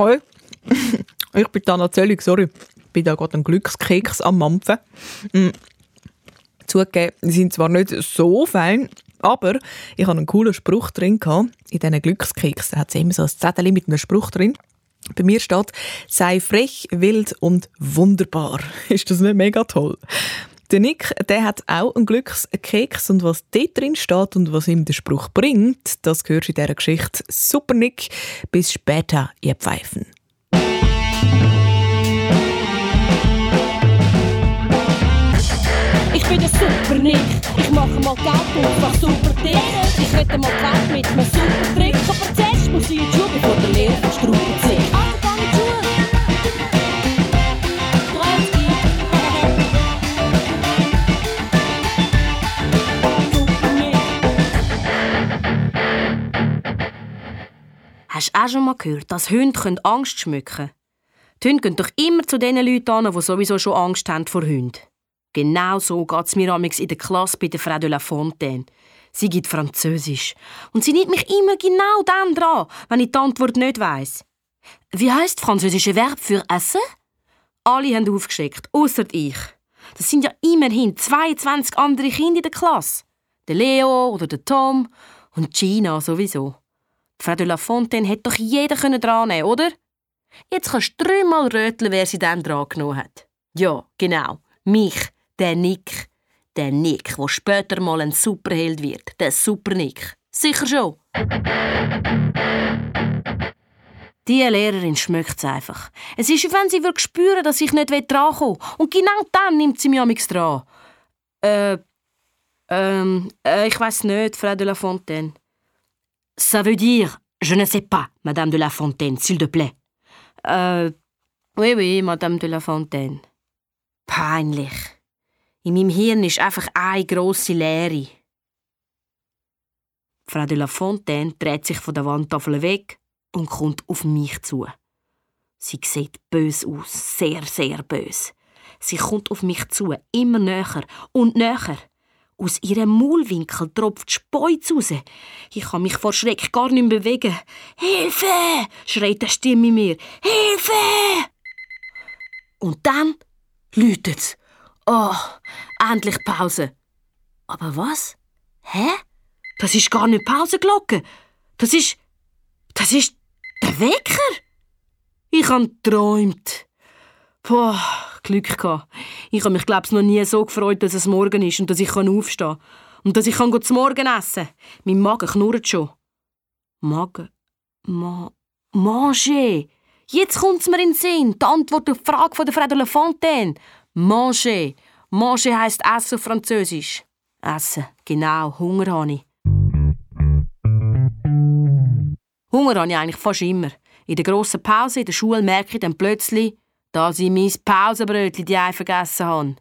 Hoi, ich bin Dana Zöllig, sorry. Ich bin da gerade einen Glückskeks am Mampfen. Mm. Zugegeben, die sind zwar nicht so fein, aber ich hatte einen coolen Spruch drin. Gehabt. In diesen Glückskeks hat es immer so ein Zettel mit einem Spruch drin. Bei mir steht, sei frech, wild und wunderbar. Ist das nicht mega toll? Der Nick, der hat auch einen Glückskeks und was dort drin steht und was ihm der Spruch bringt, das gehört in dieser Geschichte. Super Nick, bis später, ihr Pfeifen. Ich bin der Super Nick, ich mache mal Geld und mach super dick. Ich rette mal Geld mit einem super Trick, aber zuerst muss ich in die Schule, bevor der Lehrer Strauben zieht. Also geh die Schule. Hast du auch schon mal gehört, dass Hunde Angst schmücken können? Die Hunde gehen doch immer zu den Leuten an, die sowieso schon Angst haben vor Hunden. Genau so geht es mir in der Klasse bei der Frau de la Fontaine. Sie gibt Französisch. Und sie nimmt mich immer genau dann dran, wenn ich die Antwort nicht weiss. Wie heißt französische Verb für essen? Alle haben aufgeschickt, außer ich. Das sind ja immerhin 22 andere Kinder in der Klasse. Der Leo oder der Tom und Gina sowieso. Frau de la Fontaine hätte doch jeder dran nehmen oder? Jetzt kannst du dreimal röteln, wer sie dann dran genommen hat. Ja, genau. Mich, der Nick. Der Nick, der später mal ein Superheld wird. Der Super Nick. Sicher schon. Die Lehrerin schmeckt es einfach. Es ist, wenn sie wirklich spüren, dass ich nicht drankomme. Und genau dann nimmt sie mich amix dran. Äh, ähm, äh, ich weiß nicht, Frau de la Fontaine. Ça veut dire Je ne sais pas, Madame de la Fontaine, s'il te plaît. Äh, oui, oui, Madame de la Fontaine. Peinlich. In meinem Hirn ist einfach eine grosse Leere. Frau de la Fontaine dreht sich von der Wandtafel weg und kommt auf mich zu. Sie sieht bös aus, sehr, sehr bös. Sie kommt auf mich zu, immer näher und näher. Aus ihrem Maulwinkel tropft Speuz raus. Ich kann mich vor Schreck gar nicht mehr bewegen. Hilfe! schreit eine Stimme in mir. Hilfe! Und dann läutet's. Oh, endlich Pause. Aber was? Hä? Das ist gar nicht Pausenglocke. Das ist. Das ist der Wecker. Ich han träumt. Boah, Glück gehabt. Ich habe mich, glaube noch nie so gefreut, dass es morgen ist und dass ich aufstehen kann. Und dass ich kann zum Morgen essen kann. Mein Magen knurrt schon. Magen? Ma Manger. Jetzt kommt es mir in den Sinn. Die Antwort auf die Frage von der Frau de la. Manger. Manger heisst Essen auf Französisch. Essen. Genau. Hunger habe ich. Hunger habe ich eigentlich fast immer. In der grossen Pause in der Schule merke ich dann plötzlich, dass ich mein Pausenbrötchen die ich vergessen habe.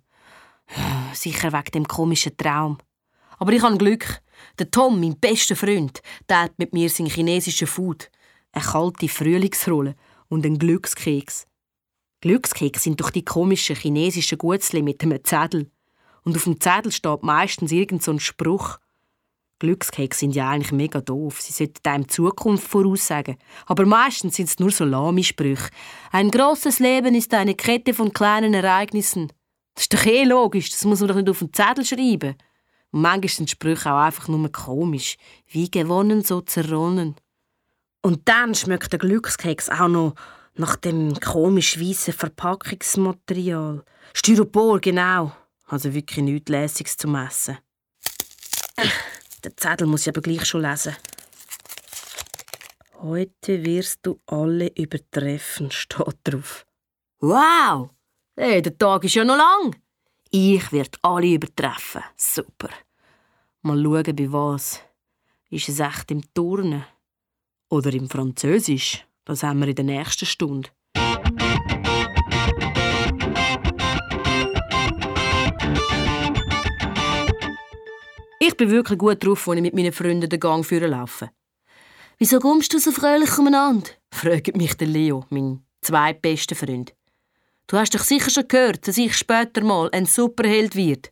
Sicher wegen dem komischen Traum. Aber ich habe Glück. Der Tom, mein bester Freund, hat mit mir sein chinesischen Food. Eine kalte Frühlingsrolle und einen Glückskeks. Glückskeks sind doch die komischen chinesischen Gutzli mit einem Zettel. Und auf dem Zettel steht meistens irgend so Spruch. Glückskeks sind ja eigentlich mega doof. Sie sollten einem Zukunft voraussagen. Aber meistens sind es nur so lahme Sprüche. Ein großes Leben ist eine Kette von kleinen Ereignissen. Das ist doch eh logisch. Das muss man doch nicht auf den Zettel schreiben. Und manchmal sind Sprüche auch einfach nur komisch. Wie gewonnen, so zerronnen. Und dann schmeckt der Glückskeks auch noch nach dem komisch weißen Verpackungsmaterial. Styropor, genau. Also wirklich nichts Lässiges zum Essen. Den Zettel muss ich aber gleich schon lesen. Heute wirst du alle übertreffen, steht drauf. Wow! Hey, der Tag ist ja noch lang. Ich werde alle übertreffen. Super. Mal schauen, bei was. Ist es echt im Turnen? Oder im Französisch? Das haben wir in der nächsten Stunde. Ich bin wirklich gut drauf, wenn ich mit meinen Freunden den Gang führen laufe. Wieso kommst du so fröhlich umeinander? fragt mich der Leo, mein zweitbester Freund. Du hast doch sicher schon gehört, dass ich später mal ein Superheld wird.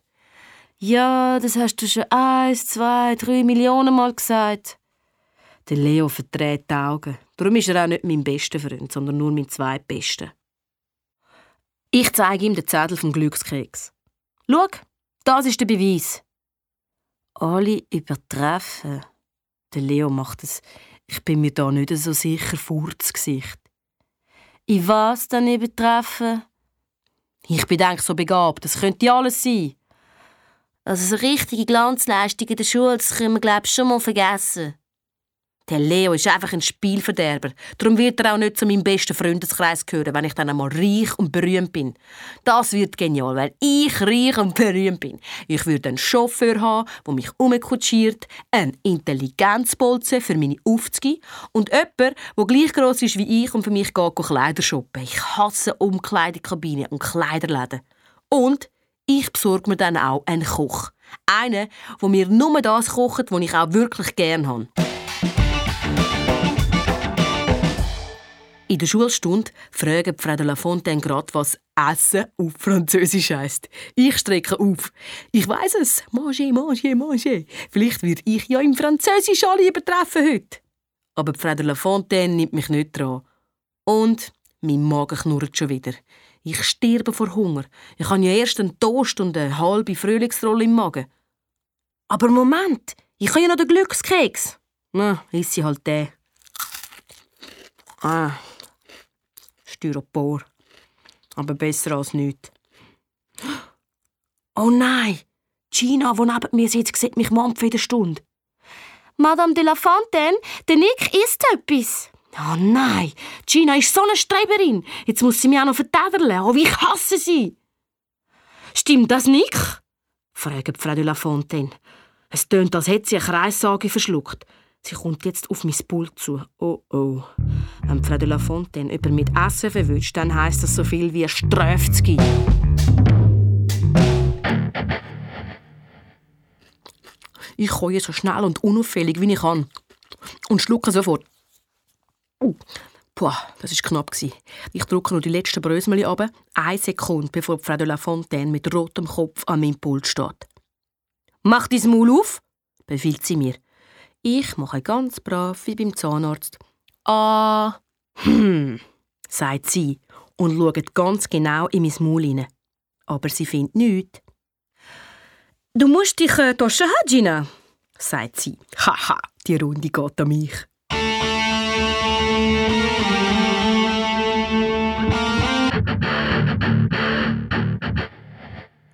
Ja, das hast du schon eins, zwei, drei Millionen Mal gesagt. Der Leo verdreht die Augen. Darum ist er auch nicht mein bester Freund, sondern nur mein zweitbester. Ich zeige ihm den Zettel vom Glückskeks. Schau, das ist der Beweis. Alle übertreffen. Der Leo macht es. Ich bin mir da nicht so sicher vor das Gesicht. Ich was dann übertreffen? Ich bin denk so begabt, das könnte alles sein. Also so richtige Glanzleistung in der Schule, das können wir glaub schon mal vergessen. Der Leo ist einfach ein Spielverderber. Darum wird er auch nicht zu meinem besten Freundeskreis gehören, wenn ich dann einmal reich und berühmt bin. Das wird genial, weil ich reich und berühmt bin. Ich würde einen Chauffeur haben, der mich umkutschiert, einen Intelligenzbolzen für meine Aufzüge und jemand, der gleich gross ist wie ich und für mich geht Kleider shoppen. Ich hasse Umkleidekabinen und Kleiderläden. Und ich besorge mir dann auch einen Koch. Einen, der mir nur das kocht, was ich auch wirklich gerne habe. In der Schulstunde fragt Frau de la Fontaine gerade, was Essen auf Französisch heisst. Ich strecke auf. Ich weiß es. Manger, manger, manger. Vielleicht würde ich ja im Französisch alle übertreffen heute. Aber Frau de la Fontaine nimmt mich nicht dran. Und mein Magen knurrt schon wieder. Ich sterbe vor Hunger. Ich habe ja erst einen Toast und eine halbe Frühlingsrolle im Magen. Aber Moment, ich habe ja noch den Glückskeks. Na, ist sie halt der. Ah, Styropor. Aber besser als nichts. Oh nein! Gina, die neben mir sitzt, sieht mich mampfen in der Stunde. Madame de la Fontaine, der Nick isst etwas. Oh nein, Gina ist so eine Streberin. Jetzt muss sie mich auch noch vertäderlen. Oh, wie ich hasse sie. Stimmt das, Nick? fragt Frau de la Fontaine. Es tönt, als hätte sie eine Kreissage verschluckt. Sie kommt jetzt auf mein Pult zu. Oh oh. Wenn Frau de la Fontaine über mit Essen verwünscht, dann heisst das so viel wie Strafzgi. Ich komme so schnell und unauffällig, wie ich kann. Und schlucke sofort. Uh, Puh, das war knapp. Ich drücke noch die letzten Brösmeli ab, eine Sekunde, bevor Frau de la Fontaine mit rotem Kopf an meinem Pult steht. «Mach dein Maul auf!» befiehlt sie mir. Ich mache ganz brav wie beim Zahnarzt. «Ah, hm», sagt sie und schaut ganz genau in mein Maul hinein. Aber sie findet nichts. «Du musst dich äh, haben, Gina», sagt sie. «Haha, die Runde geht an mich.»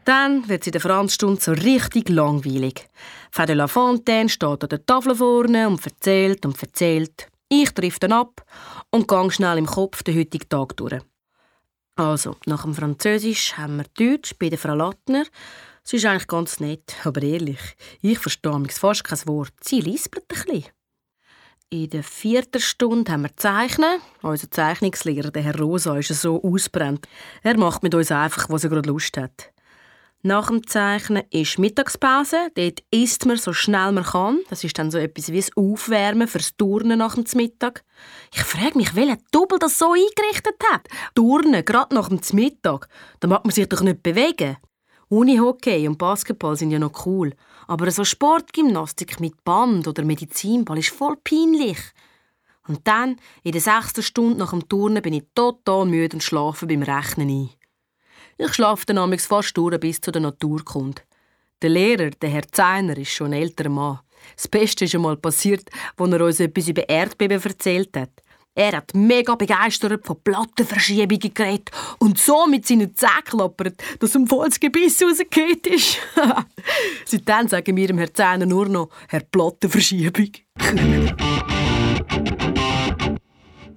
Dann wird sie der Franzstunde so richtig langweilig. Frau de la Fontaine steht an der Tafel vorne und erzählt und erzählt. Ich treffe dann ab und gehe schnell im Kopf den heutigen Tag durch. Also, nach dem Französisch haben wir Deutsch bei der Frau Lattner. Sie ist eigentlich ganz nett, aber ehrlich, ich verstehe mich fast kein Wort. Sie lispelt ein bisschen. In der vierten Stunde haben wir Zeichnen. Unser Zeichnungslehrer, der Herr Rosa, ist so ausbrennt. Er macht mit uns einfach, was er gerade Lust hat. Nach dem Zeichnen ist Mittagspause. Dort isst man so schnell man kann. Das ist dann so etwas wie das Aufwärmen fürs Turnen nach dem Mittag. Ich frage mich, welcher Double das so eingerichtet hat. Turnen, gerade nach dem Mittag. Da mag man sich doch nicht bewegen. Unihockey und Basketball sind ja noch cool. Aber so Sportgymnastik mit Band oder Medizinball ist voll peinlich. Und dann, in der sechsten Stunde nach dem Turnen, bin ich total müde und schlafe beim Rechnen ein. Ich schlafe dann fast durch, bis zu der Natur kommt. Der Lehrer, der Herr Zeiner, ist schon ein älterer Mann. Das Beste ist einmal passiert, als er uns etwas über Erdbeben erzählt hat. Er hat mega begeistert von Plattenverschiebungen geredet und so mit seinen Zähnen klappert, dass ihm voll das Gebiss rausgeht ist. Seitdem sagen wir dem Herrn Zähner nur noch Herr Plattenverschiebung.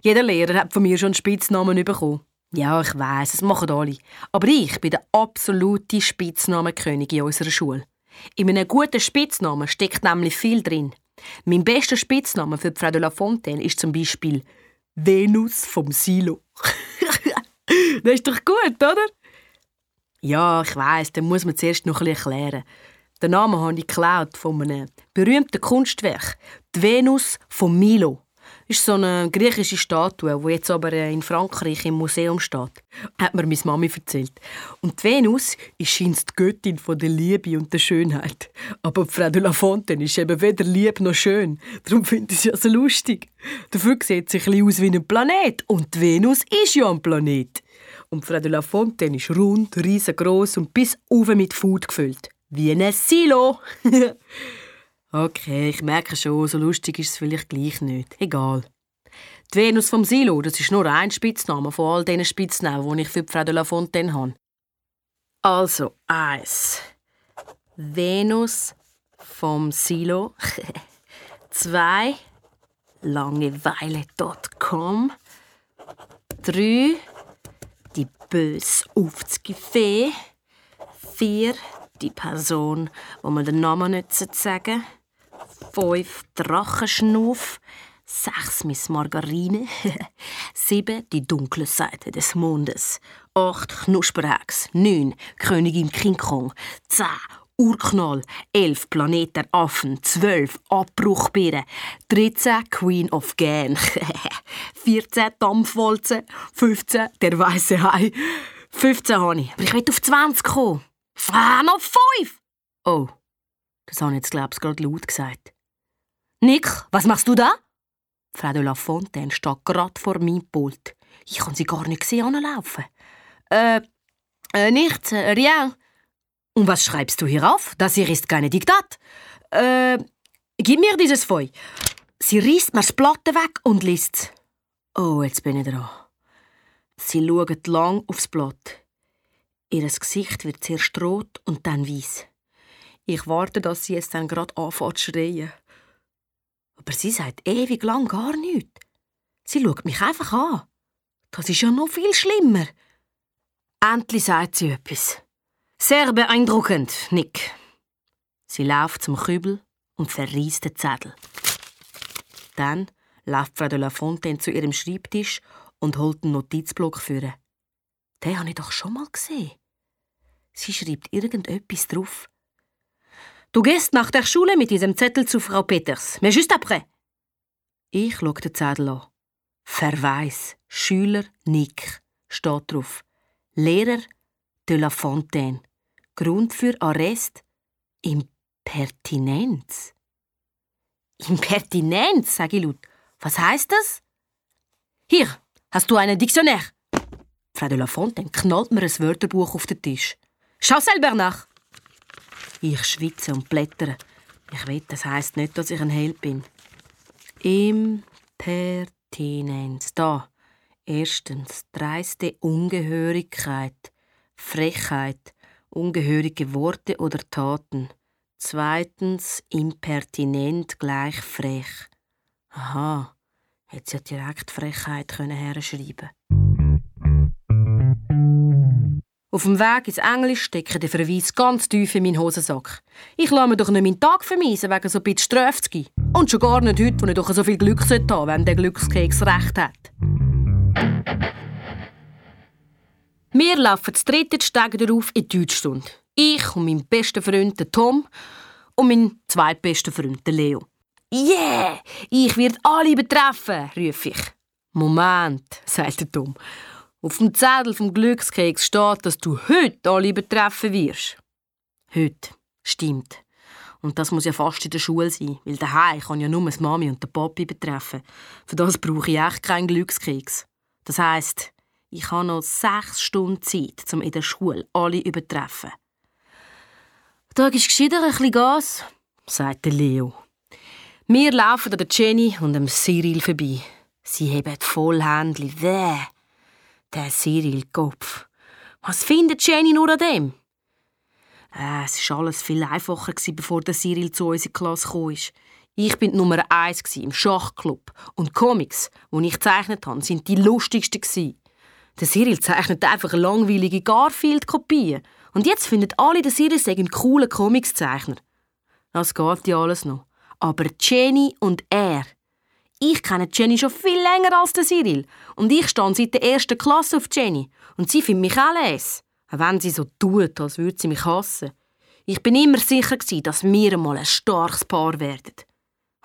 Jeder Lehrer hat von mir schon einen Spitznamen bekommen. Ja, ich weiß, es machen alle. Aber ich bin der absolute Spitznamenkönig in unserer Schule. In einem guten Spitznamen steckt nämlich viel drin. Mein bester Spitzname für Frau de la Fontaine ist zum Beispiel Venus vom Silo. das ist doch gut, oder? Ja, ich weiß, dann muss man zuerst noch ein bisschen erklären. Den Namen habe ich geklaut von einem berühmten Kunstwerk, die Venus von Milo. Ist so eine griechische Statue, die jetzt aber äh, in Frankreich im Museum steht. Hat mir meine Mami erzählt. Und die Venus ist scheint die Göttin von der Liebe und der Schönheit. Aber Frau de la Fontaine ist eben weder lieb noch schön. Darum finde ich sie ja so lustig. Dafür sieht sie ein bisschen aus wie ein Planet. Und die Venus ist ja ein Planet. Und Frau de la Fontaine ist rund, riesengroß und bis oben mit Food gefüllt. Wie ein Silo. Okay, ich merke schon, so lustig ist es vielleicht gleich nicht. Egal. Die Venus vom Silo, das ist nur ein Spitzname von all diesen Spitznamen, die ich für Frau de la Fontaine habe. Also, eins. Venus vom Silo. Zwei. Langeweile.com. Drei. Die bös aufzige Fee. Vier. Die Person, wo man den Namen nicht sagen fünf Drachenschnuff, sechs Miss Margarine, sieben die dunkle Seite des Mondes, acht Knusperhex, neun Königin King Kong, zehn Urknall, elf Planet der Affen, zwölf Abbruchbeeren, 13 Queen of Gan, 14 Dampfwalzen, 15 der weiße Hai, 15 habe ich. Aber ich will auf 20 kommen. Ah, noch 5! Oh, das habe ich jetzt, glaube ich, gerade laut gesagt. Nick, was machst du da? Frau de la steht gerade vor meinem Pult. Ich kann sie gar nicht sehen anlaufen. Äh, äh, nichts, äh, rien. Und was schreibst du hier auf? Das hier ist keine Diktat. Äh, gib mir dieses Feu. Sie reißt mir das Platte weg und liest. Oh, jetzt bin ich dran. Sie schaut lang aufs Blatt. Ihr Gesicht wird zuerst rot und dann weiß. Ich warte, dass sie es dann gerade anfängt zu schreien. Aber sie sagt ewig lang gar nichts. Sie schaut mich einfach an. Das ist ja noch viel schlimmer. Endlich sagt sie etwas. Sehr beeindruckend, Nick. Sie läuft zum Kübel und verriest den Zettel. Dann läuft Frau de la Fontaine zu ihrem Schreibtisch und holt einen Notizblock für. Den habe ich doch schon mal gesehen. Sie schreibt irgendetwas drauf. Du gehst nach der Schule mit diesem Zettel zu Frau Peters. Mais juste après. Ich schaue den Zettel an. Verweis. Schüler Nick. Steht drauf. Lehrer de la Fontaine. Grund für Arrest. Impertinenz. Impertinenz, sage ich laut. Was heißt das? Hier, hast du einen Diktionär? Frau de la Fontaine knallt mir ein Wörterbuch auf den Tisch. Schau selber nach. Ich schwitze und blättere. Ich weiß, das heißt nicht, dass ich ein Held bin. Impertinenz. Da. Erstens, dreiste Ungehörigkeit, Frechheit, ungehörige Worte oder Taten. Zweitens, impertinent gleich frech. Aha, hätte sie ja direkt Frechheit können auf dem Weg ins Englisch stecke der Verweis ganz tief in meinen Hosensack. Ich lasse mir doch nicht meinen Tag vermeisen, wegen so ein bisschen Strafzgi. Und schon gar nicht heute, wo ich doch so viel Glück haben sollte, wenn der Glückskeks recht hat. Wir laufen das dritte Steg darauf in die Deutschstunde. Ich und mein bester Freund Tom und mein zweitbester Freund Leo. Yeah! Ich werde alle betreffen, rufe ich. Moment, sagt Tom. Auf dem Zettel vom Glückskeks steht, dass du heute alle betreffen wirst. Heute. Stimmt. Und das muss ja fast in der Schule sein, weil daheim kann ja nur die Mami und der Papi betreffen. Für das brauche ich echt keinen Glückskeks. Das heisst, ich habe noch sechs Stunden Zeit, um in der Schule alle übertreffen. Da ist gescheiter ein bisschen Gas, sagt Leo. Wir laufen an der Jenny und dem Cyril vorbei. Sie haben voll Händchen. Wäh. Der Cyril Kopf. Was findet Jenny nur an dem? Äh, es war alles viel einfacher, bevor der Cyril zu unserer Klasse kam. Ich bin Nummer eins im Schachclub. Und Comics, die ich gezeichnet habe, sind die lustigsten. Der Cyril zeichnet einfach langweilige Garfield-Kopien. Und jetzt finden alle, der Cyril sei ein cooler Comicszeichner. Das geht ja alles noch. Aber Jenny und er, ich kenne Jenny schon viel länger als der Cyril. Und ich stehe seit der ersten Klasse auf Jenny. Und sie findet mich auch les. Auch wenn sie so tut, als würde sie mich hassen. Ich bin immer sicher, dass wir einmal ein starkes Paar werden.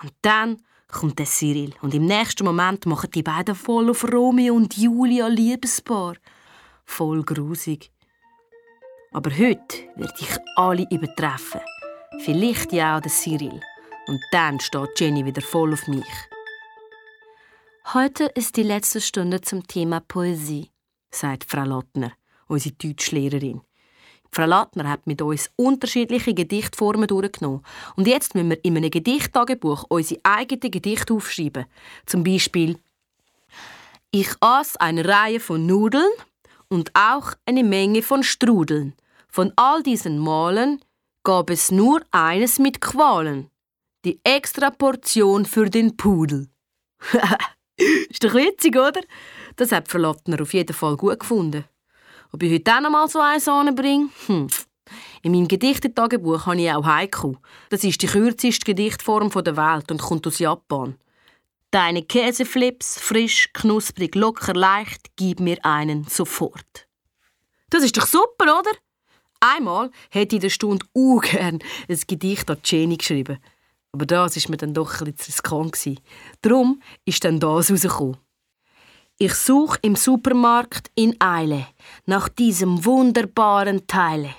Und dann kommt der Cyril und im nächsten Moment machen die beiden voll auf Romeo und Julia Liebespaar. Voll grusig. Aber heute werde ich alle übertreffen. Vielleicht ja auch den Cyril. Und dann steht Jenny wieder voll auf mich. Heute ist die letzte Stunde zum Thema Poesie, sagt Frau Lottner, unsere Deutschlehrerin. Frau Lattner hat mit uns unterschiedliche Gedichtformen durchgenommen. Und jetzt müssen wir in einem Gedichttagebuch unsere eigenen Gedichte aufschreiben. Zum Beispiel Ich aß eine Reihe von Nudeln und auch eine Menge von Strudeln. Von all diesen Malen gab es nur eines mit Qualen. Die extra Portion für den Pudel. Ist doch witzig, oder? Das hat Frau Lattner auf jeden Fall gut gefunden. Ob ich heute auch noch mal so eins anbringe? Hm. In meinem Gedichtetagebuch habe ich auch Haiku. Das ist die kürzeste Gedichtform der Welt und kommt aus Japan. Deine Käseflips, frisch, knusprig, locker, leicht, gib mir einen sofort. Das ist doch super, oder? Einmal hätte ich in der Stunde ungern ein Gedicht an Jenny geschrieben. Aber das ist mir dann doch ein bisschen riskant. Darum ist dann das rausgekommen. Ich suche im Supermarkt in Eile nach diesem wunderbaren Teile.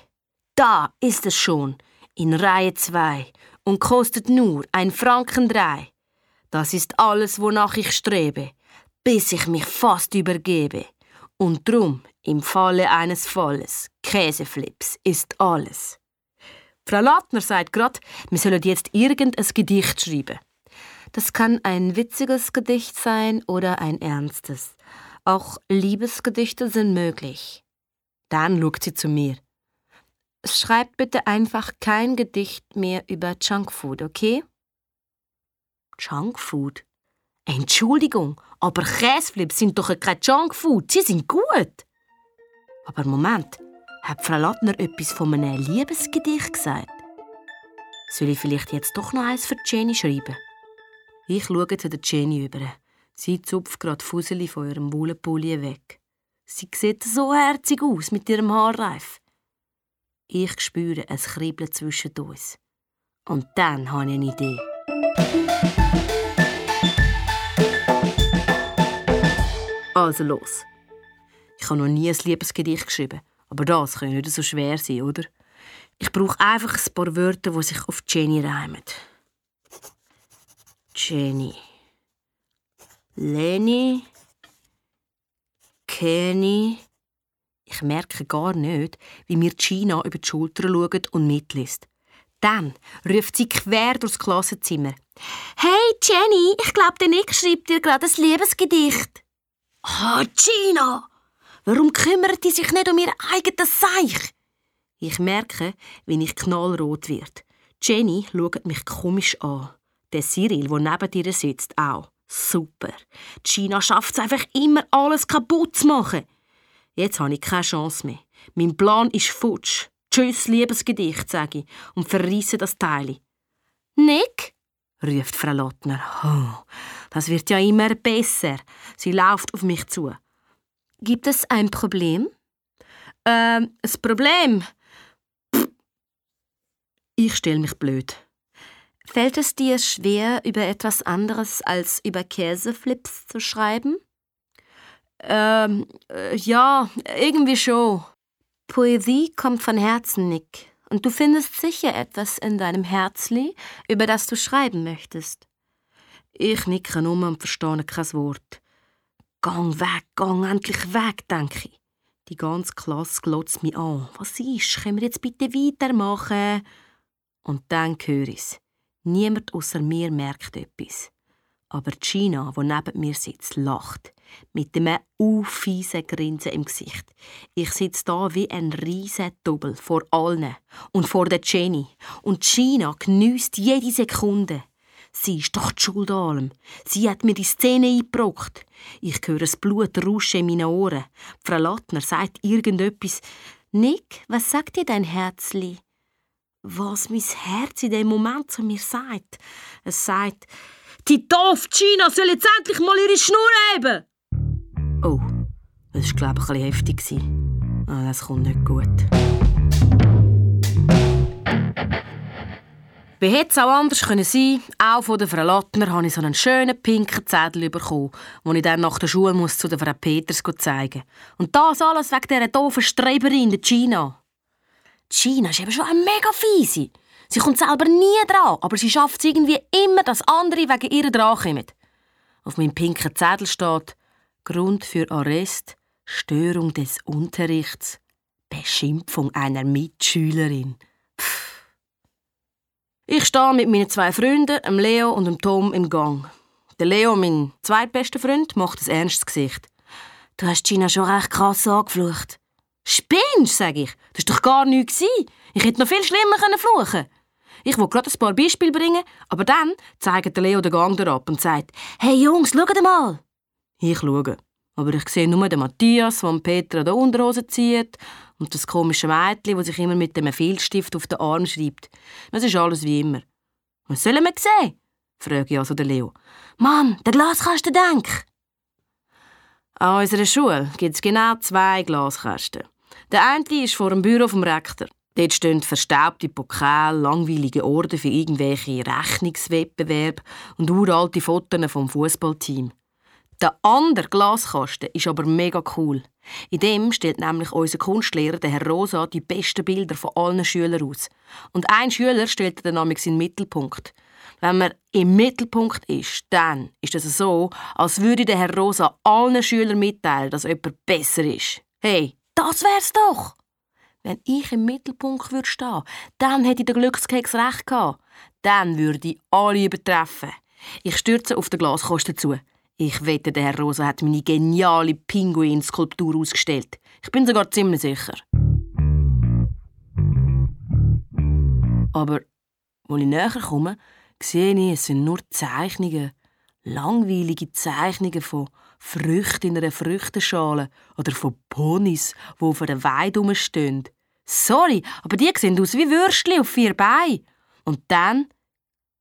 Da ist es schon, in Reihe 2 und kostet nur ein Franken drei. Das ist alles, wonach ich strebe, bis ich mich fast übergebe. Und drum, im Falle eines Falles, Käseflips ist alles. Frau Lattner sagt grad, wir sollen jetzt irgendein Gedicht schreiben. Das kann ein witziges Gedicht sein oder ein ernstes. Auch Liebesgedichte sind möglich. Dann schaut sie zu mir. Schreib bitte einfach kein Gedicht mehr über Junkfood, okay? Junkfood? Entschuldigung, aber Käseflips sind doch kein Junkfood. Sie sind gut. Aber Moment, hat Frau Lattner etwas von einem Liebesgedicht gesagt? Soll ich vielleicht jetzt doch noch eins für Jenny schreiben? Ich schaue zu der Jenny über. Sie zupft gerade Fuseli von ihrem Wollenpulli weg. Sie sieht so herzig aus mit ihrem Haarreif. Ich spüre ein Kribbeln zwischen uns. Und dann habe ich eine Idee. Also los. Ich habe noch nie ein Liebesgedicht geschrieben, aber das kann nicht so schwer sein, oder? Ich brauche einfach ein paar Wörter, die sich auf Jenny reimen. Jenny. Leni. Kenny. Ich merke gar nicht, wie mir Gina über die Schulter schaut und mitliest. Dann ruft sie quer durchs Klassenzimmer. Hey Jenny, ich glaube, der Nick schreibt dir gerade ein Liebesgedicht. Ah, oh, Gina! Warum kümmert die sich nicht um ihr eigenes Seich? Ich merke, wie ich knallrot wird. Jenny schaut mich komisch an. Der Cyril, der neben dir sitzt, auch. Super. China schafft es einfach immer, alles kaputt zu machen. Jetzt habe ich keine Chance mehr. Mein Plan ist futsch. Tschüss, Liebesgedicht, sage ich und verreisse das Teil. Nick? ruft Frau Lottner. Oh, das wird ja immer besser. Sie läuft auf mich zu. Gibt es ein Problem? Ähm, ein Problem? Pff. Ich stelle mich blöd. Fällt es dir schwer, über etwas anderes als über Käseflips zu schreiben? Ähm, äh, ja, irgendwie schon. Poesie kommt von Herzen, Nick. Und du findest sicher etwas in deinem Herzli, über das du schreiben möchtest. Ich nicke um und verstehe kein Wort. Gang weg, gang endlich weg, denke ich. Die ganze Klasse glotzt mich an. Was ist? Können wir jetzt bitte weitermachen? Und dann höre ich's. Niemand außer mir merkt etwas. Aber Gina, wo neben mir sitzt, lacht. Mit einem unfiesen Grinsen im Gesicht. Ich sitze da wie ein riesen Double vor allen und vor der Jenny. Und Gina geniesst jede Sekunde. Sie ist doch die Schuld an allem. Sie hat mir die Szene eingebrockt. Ich höre das Blut rauschen in meinen Ohren. Frau Lattner sagt irgendetwas. Nick, was sagt dir dein Herzli? was mein Herz in dem Moment zu mir sagt. Es sagt, die doof China soll jetzt endlich mal ihre Schnur haben. Oh, das war, glaube ich, bisschen heftig. Ah, das kommt nicht gut. Wie hätte es auch anders können sein Auch von der Frau Lattner habe ich so einen schönen pinken Zettel bekommen, den ich dann nach der Schule muss zu der Frau Peters zeigen Und das alles wegen dieser doofen Streberin, der Gina. Gina ist eben schon eine mega fiese. Sie kommt selber nie dran, aber sie schafft es irgendwie immer, dass andere wegen ihr dran kommen. Auf meinem pinken Zettel steht Grund für Arrest, Störung des Unterrichts, Beschimpfung einer Mitschülerin. Ich stehe mit meinen zwei Freunden, dem Leo und dem Tom, im Gang. Der Leo, mein zweitbester Freund, macht ein ernstes Gesicht. Du hast Gina schon recht krass angeflucht. Spinnst, sage ich. Das war doch gar nichts. Ich hätte noch viel schlimmer fluchen können. Ich will gerade ein paar Beispiele bringen, aber dann zeigt Leo den Gang ab und sagt, «Hey Jungs, schaut mal!» Ich schaue. Aber ich sehe nur den Matthias, der Peter an der Unterhose zieht und das komische Mädchen, das sich immer mit dem Filzstift auf den Arm schreibt. Das ist alles wie immer. «Was sollen wir sehen?» frage ich also den Leo. «Mann, der Glaskasten denk!» An unserer Schule gibt es genau zwei Glaskästen. Der eine ist vor dem Büro vom Rektor. Dort stehen verstaubte Pokale, langweilige Orden für irgendwelche Rechnungswettbewerbe und uralte Fotos vom Fußballteam. Der andere Glaskasten ist aber mega cool. In dem stellt nämlich unser Kunstlehrer, der Herr Rosa, die besten Bilder von allen Schülern aus. Und ein Schüler stellt dann nämlich in den Mittelpunkt. Wenn man im Mittelpunkt ist, dann ist es so, als würde der Herr Rosa allen Schülern mitteilen, dass jemand besser ist. Hey, das wär's doch! Wenn ich im Mittelpunkt würde stehen, dann hätte der Glückskeks recht gehabt. Dann würde ich alle übertreffen. Ich stürze auf den Glaskosten zu. Ich wette, der Herr Rosa hat meine geniale Pinguin-Skulptur ausgestellt. Ich bin sogar ziemlich sicher. Aber, als ich näher komme, sehe ich, es sind nur Zeichnungen. Langweilige Zeichnungen von Früchten in einer Früchtenschale oder von Ponys, die auf einer Weide rumstehen. Sorry, aber die sehen aus wie Würstchen auf vier Beinen. Und dann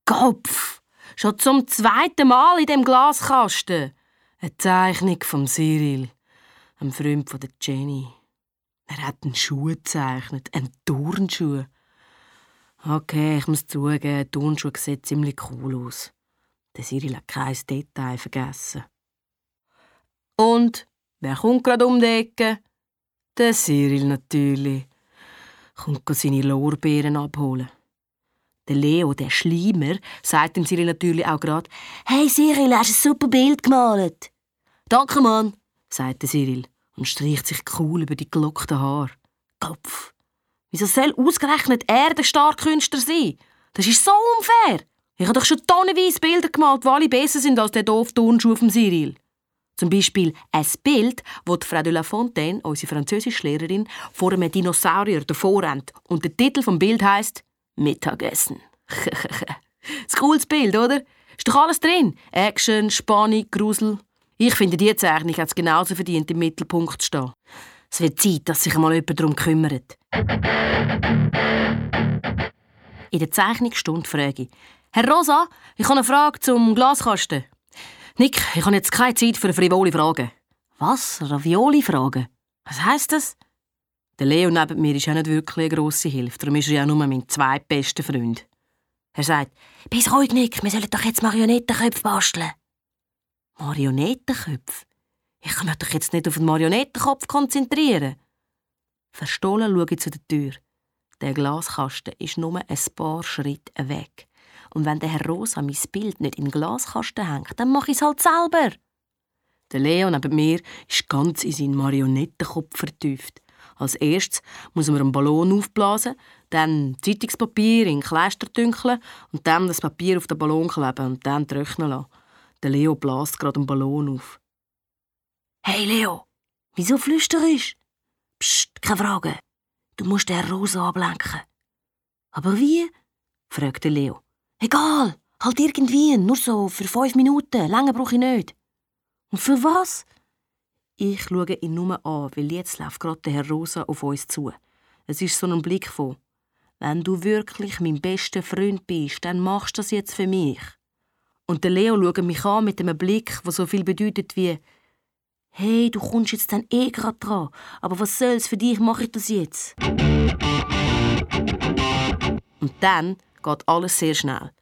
Kopf. Schon zum zweiten Mal in dem Glaskasten. Eine Zeichnung vom Cyril, einem Freund von der Jenny. Er hat einen Schuh gezeichnet, einen Turnschuh. Okay, ich muss zugeben, der Turnschuh sieht ziemlich cool aus. Der Cyril hat kein Detail vergessen. Und wer kommt gerade um die Ecke? Der Cyril natürlich. Kommt seine Lorbeeren abholen. Der Leo, der Schleimer, sagt dem Cyril natürlich auch gerade: Hey Cyril, hast ein super Bild gemalt. Danke, Mann, sagt der Cyril und streicht sich cool über die gelockten Haare. Kopf. Wieso soll ausgerechnet er der Starkünstler sein? Das ist so unfair. Ich habe doch schon tonnenweise Bilder gemalt, die alle besser sind als der doofe Turnschuh vom Cyril. Zum Beispiel ein Bild, das Frau de la Fontaine, unsere Französischlehrerin, vor einem Dinosaurier davor rennt. Und der Titel vom Bild heißt Mittagessen. cooles Bild, oder? Ist doch alles drin. Action, Spannung, Grusel. Ich finde, diese Zeichnung hat es genauso verdient, im Mittelpunkt zu stehen. Es wird Zeit, dass sich einmal jemand darum kümmert. In der Zeichnungsstunde frage ich, Herr Rosa, ich habe eine Frage zum Glaskasten. Nick, ich habe jetzt keine Zeit für frivole Fragen. Was? Ravioli-Fragen? Was heisst das? Der Leo neben mir ist auch nicht wirklich eine grosse Hilfe. Darum ist er ja nur mein zweitbester Freund. Er sagt, «Bis ruhig, Nick, wir sollen doch jetzt Marionettenköpfe basteln.» Marionettenköpfe? Ich kann mich doch jetzt nicht auf den Marionettenkopf konzentrieren. Verstohlen schaue ich zu der Tür. Der Glaskasten ist nur ein paar Schritte weg. Und wenn der Herr Rosa mein Bild nicht in den Glaskasten hängt, dann mache ich es halt selber. Der Leo neben mir ist ganz in seinen Marionettenkopf vertieft. Als erstes muss man einen Ballon aufblasen, dann Zeitungspapier in Kleister dünkeln und dann das Papier auf den Ballon kleben und dann trocknen lassen. Der Leo bläst gerade einen Ballon auf. Hey Leo, wieso flüsterst? Psst, keine Frage. Du musst den Rosa ablenken. Aber wie? fragte Leo. Egal, halt irgendwie, nur so für fünf Minuten. Länger brauche ich nicht. Und für was? Ich schaue ihn nur an, weil jetzt läuft gerade der Herr Rosa auf uns zu. Es ist so ein Blick von, wenn du wirklich mein bester Freund bist, dann machst du das jetzt für mich. Und der Leo schaut mich an mit einem Blick, der so viel bedeutet wie, hey, du kommst jetzt dann eh grad dran, aber was soll's, für dich mache ich das jetzt. Und dann geht alles sehr schnell.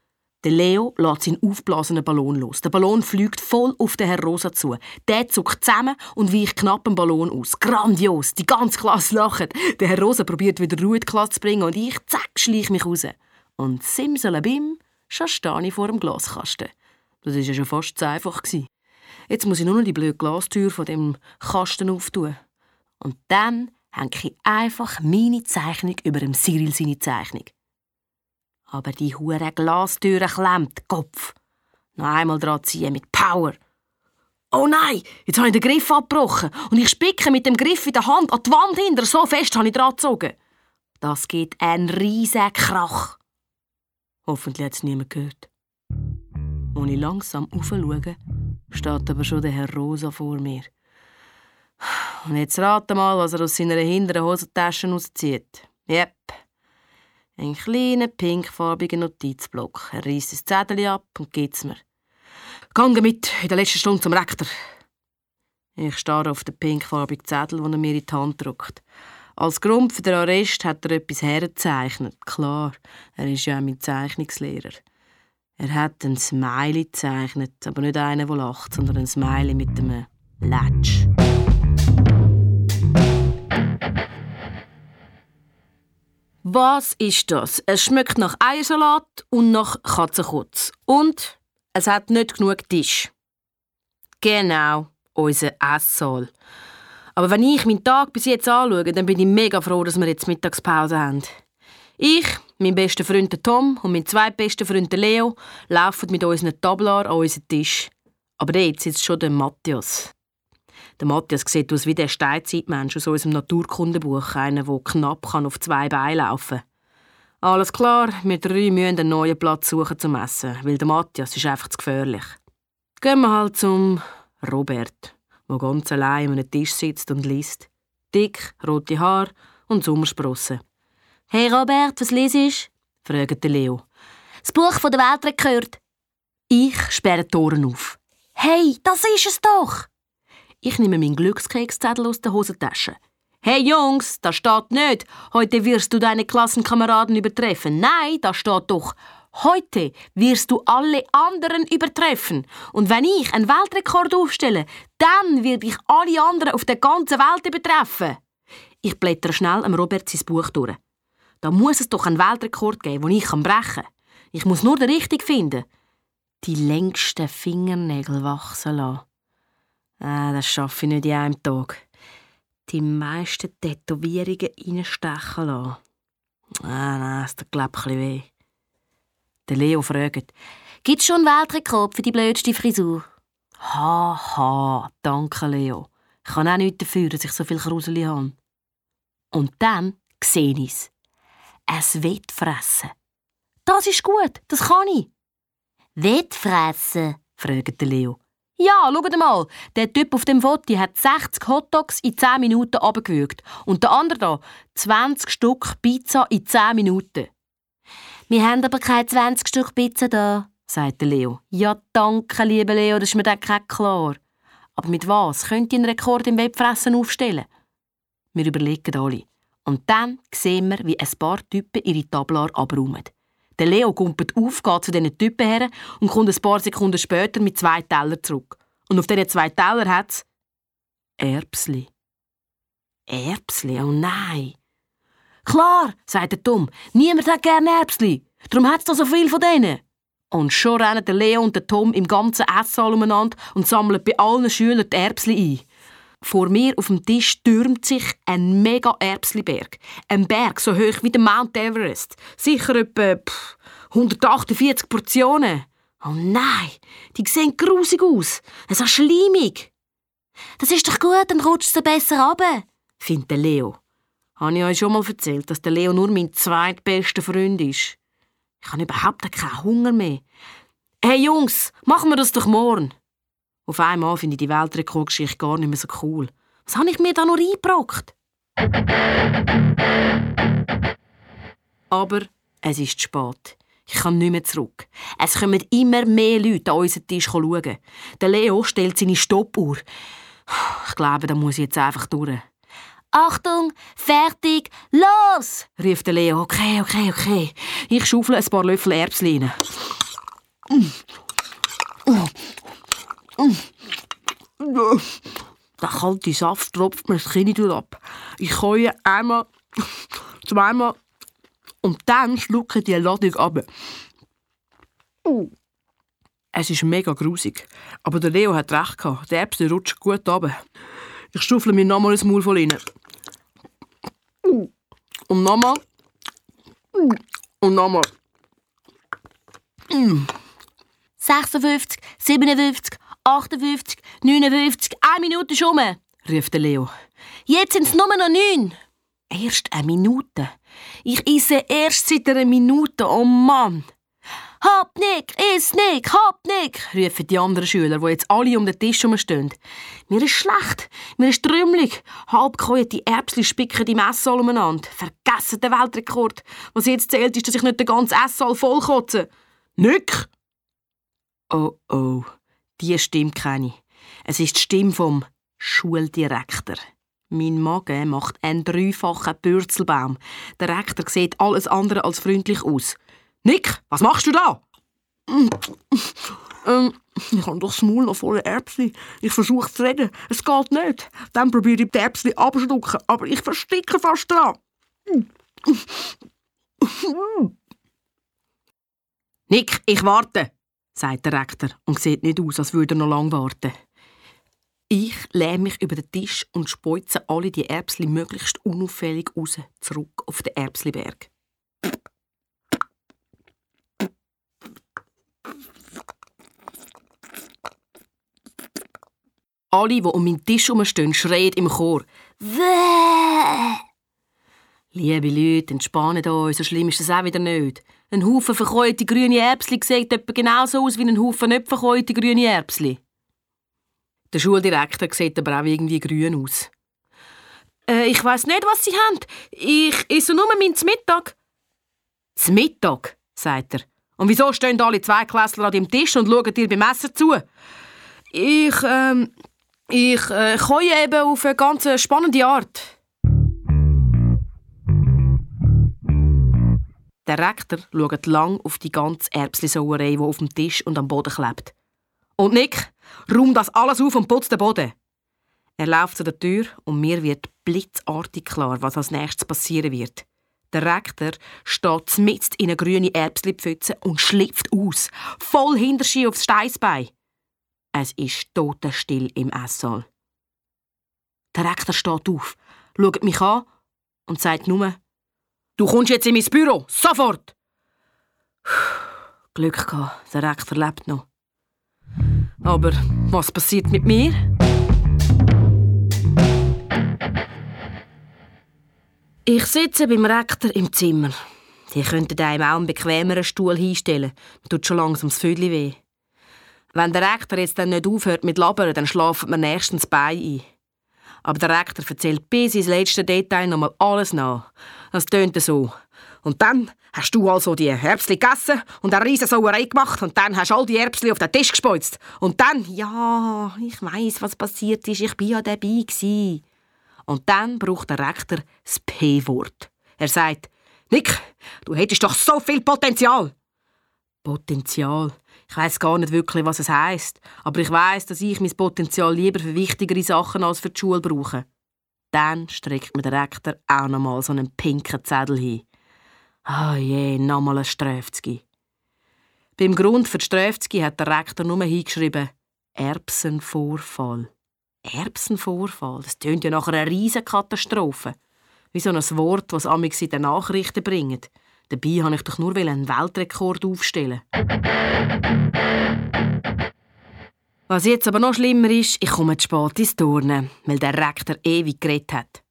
Der Leo lässt seinen aufblasenen Ballon los. Der Ballon fliegt voll auf den Herr Rosa zu. Der zuckt zusammen und weicht knapp den Ballon aus. Grandios! Die ganze Klasse lacht. Der Herr Rosa probiert wieder Ruhe in die Klasse zu bringen und ich, zack, schleich mich raus. Und simsalabim, schon stehe ich vor dem Glaskasten. Das war ja schon fast zu einfach. Jetzt muss ich nur noch die blöde Glastür von dem Kasten auftun. Und dann hänge ich einfach meine Zeichnung über dem Cyril seine Zeichnung. Aber die hure Glastüre klemmt, Kopf. Noch einmal dran ziehen mit Power. Oh nein, jetzt habe ich den Griff abgebrochen und ich spicke mit dem Griff in der Hand an die Wand hinter. So fest habe ich dran gezogen. Das gibt einen riesigen Krach. Hoffentlich hat es niemand gehört. Als ich langsam aufschaue, steht aber schon der Herr Rosa vor mir. Und jetzt rate mal, was er aus seiner hinteren Hosentasche auszieht. Yep. Ein kleiner pinkfarbiger Notizblock. Er reißt das Zettel ab und gibt es mir. Gange mit in der letzten Stunde zum Rektor. Ich starre auf den pinkfarbigen Zettel, den er mir in die Hand drückt. Als Grund für den Arrest hat er etwas hergezeichnet. Klar, er ist ja mein Zeichnungslehrer. Er hat einen Smiley gezeichnet, aber nicht einen, der lacht, sondern einen Smiley mit einem Latsch. Was ist das? Es schmeckt nach Eiersalat und nach Katzenkotz. Und es hat nicht genug Tisch. Genau, unser Esssaal. Aber wenn ich meinen Tag bis jetzt anschaue, dann bin ich mega froh, dass wir jetzt Mittagspause haben. Ich, mein bester Freund Tom und mein zweitbester Freund Leo laufen mit unseren Tablar an unseren Tisch. Aber jetzt sitzt schon der Matthias. Der Matthias sieht aus wie der Steinzeitmensch aus unserem Naturkundebuch, einer, der knapp auf zwei Beinen laufen kann. Alles klar, wir drei müssen einen neuen Platz suchen zum Essen, weil der Matthias ist einfach zu gefährlich. Gehen wir halt zum Robert, der ganz allein an einem Tisch sitzt und liest. Dick, rote Haar und Sommersprossen. Hey Robert, was lesest du? fragt Leo. Das Buch von der Weltrekord. Ich sperre die Toren auf. Hey, das ist es doch! Ich nehme meinen Glückskekszettel aus der Hosentasche. Hey Jungs, da steht nicht, heute wirst du deine Klassenkameraden übertreffen. Nein, da steht doch, heute wirst du alle anderen übertreffen. Und wenn ich einen Weltrekord aufstelle, dann werde ich alle anderen auf der ganzen Welt übertreffen. Ich blätter schnell am Robert sein Buch durch. Da muss es doch einen Weltrekord geben, den ich brechen kann. Ich muss nur den richtigen finden. Die längsten Fingernägel wachsen lassen. Ah, das schaffe ich nicht in einem Tag. Die meisten Tätowierungen reinstechen lassen. Ah, nein, das tut, glaube ich, weh. Der Leo fragt, gibt es schon einen Weltrekord für die blödste Frisur? Haha, ha, danke, Leo. Ich kann auch nichts dafür, dass ich so viel Kruseli habe. Und dann sehe ich es. Es Wettfressen. Das ist gut, das kann ich. Wettfressen? fragt Leo. Ja, schaut mal. Der Typ auf dem Foto hat 60 Hotdogs in 10 Minuten abgewürgt. Und der andere da 20 Stück Pizza in 10 Minuten. Wir haben aber keine 20 Stück Pizza da, sagte Leo. Ja, danke, liebe Leo, das ist mir dann klar. Aber mit was könnt ihr einen Rekord im Webfressen aufstellen? Wir überlegen alle. Und dann sehen wir, wie ein paar Typen ihre Tablar abräumen. Der Leo kumpelt auf, geht zu diesen Typen her und kommt ein paar Sekunden später mit zwei Tellern zurück. Und auf diesen zwei Tellern hat es Erbsli. Erbsli? Oh nein! Klar, sagt der Tom, niemand hat gerne Erbsli. Darum hat es da so viel von denen. Und schon rennen der Leo und der Tom im ganzen Esssaal umeinander und sammeln bei allen Schülern die Erbsli ein. Vor mir auf dem Tisch türmt sich ein mega Erbsliberg. Ein Berg so hoch wie der Mount Everest. Sicher etwa pff, 148 Portionen. Oh nein, die sehen grusig aus. So schleimig. Das ist doch gut, dann rutscht es besser runter, findet Leo. Habe ich euch schon mal erzählt, dass der Leo nur mein zweitbester Freund ist? Ich habe überhaupt keinen Hunger mehr. Hey Jungs, machen wir das doch morgen. Auf einmal finde ich die Weltrekordgeschichte gar nicht mehr so cool. Was habe ich mir da noch eingebrockt? Aber es ist zu spät. Ich kann nicht mehr zurück. Es kommen immer mehr Leute an unseren Tisch schauen. Der Leo stellt seine Stoppuhr. Ich glaube, da muss ich jetzt einfach durch. Achtung, fertig, los! rief der Leo. Okay, okay, okay. Ich schaufle ein paar Löffel Erbsen rein. Der kalte Saft tropft mir das Kinn ab. Ich keue einmal, zweimal und dann schlucke die Ladung ab. Es ist mega grusig. Aber der Leo hat recht gehabt. Die Erbsen rutschen gut runter. Ich schaufle mir nochmal ein Maul voll rein. Und nochmal. Und nochmal. 56, 57, 58, 59, eine Minute schon um. rief der Leo. Jetzt sind es nur noch neun. Erst eine Minute. Ich esse erst seit einer Minute. Oh Mann. Hab nicht, iss nicht, hab nicht. rufen die anderen Schüler, die jetzt alle um den Tisch herumstehen. Mir ist schlecht, mir ist trümmelig. Halb die Erbsen spicken die Messsaal umeinander. Vergessen den Weltrekord. Was jetzt zählt, ist, dass ich nicht den ganzen Esssaal vollkotze. Nick! Oh oh, die Stimme kenne ich. Es ist die Stimme vom Schuldirektor. Mein Magen macht einen dreifachen Bürzelbaum. Der Rektor sieht alles andere als freundlich aus. Nick, was machst du da? Ähm, ich habe doch das Maul noch voller Erbsen. Ich versuche zu reden. Es geht nicht. Dann probiere ich die Erbsen abzuschlucken, aber ich versticke fast dran. Nick, ich warte, sagt der Rektor und sieht nicht aus, als würde er noch lange warten. Ich lehne mich über den Tisch und speuze alle die Erbsli möglichst unauffällig raus, zurück auf den Erbsliberg. Alle, die um meinen Tisch herumstehen, schreien im Chor. Wäh! Liebe Leute, entspannen euch, so schlimm ist das auch wieder nicht. Ein Haufen verkäute grüne Erbsli sieht etwa genauso aus wie ein Haufen nicht verkäute grüne Erbsli. Der Schuldirektor sieht aber auch irgendwie grün aus. Äh, ich weiß nicht, was Sie haben. Ich esse nur meinen Mittag. Zum Mittag, sagt er. Und wieso stehen alle zwei Klässler an dem Tisch und schauen dir beim Essen zu? Ich, ähm, ich äh, keue eben auf eine ganz spannende Art. Der Rektor schaut lang auf die ganze Erbslisauerei, die auf dem Tisch und am Boden klebt. Und Nick, räum das alles auf und putzt den Boden. Er läuft zu der Tür und mir wird blitzartig klar, was als nächstes passieren wird. Der Rektor steht mitten in eine grüne Erbslipfütze und schlüpft aus, voll Hinterschi aufs Steißbein. Es ist totenstill im Esssaal. Der Rektor steht auf, schaut mich an und sagt nur, Du kommst jetzt in mein Büro, sofort! Glück gehabt, der Rektor lebt noch. Aber was passiert mit mir? Ich sitze beim Rektor im Zimmer. Die könnten einem auch einen bequemeren Stuhl hinstellen. Tut schon langsam das Vödel weh. Wenn der Rektor jetzt dann nicht aufhört mit Labern, dann schlafen wir nächstens Bein ein. Aber der Rektor erzählt bis ins letzte Detail nochmal alles nach. Das tönt so. Und dann hast du also die Erbsli gegessen und eine riesen Sauerei gemacht und dann hast du all die Erbsli auf den Tisch gespeuzt. Und dann, ja, ich weiß, was passiert ist, ich bin ja dabei. Und dann braucht der Rektor das P-Wort. Er sagt, Nick, du hättest doch so viel Potenzial. Potenzial. Ich weiß gar nicht wirklich, was es heißt, aber ich weiß, dass ich mein Potenzial lieber für wichtigere Sachen als für die Schule brauche. Dann streckt mir der Rektor auch noch mal so einen pinken Zettel hin. Ah oh je, nochmal ein Sträfzgi. Beim Grund für die Sträfzgi hat der Rektor nur hingeschrieben Erbsenvorfall. Erbsenvorfall, das tönt ja nach einer riesen Katastrophe. Wie so ein Wort, das amix in den Nachrichten bringt. Dabei wollte ich doch nur einen Weltrekord aufstellen. Was jetzt aber noch schlimmer ist, ich komme zu spät ins Turnen, weil der Rektor ewig geredet hat.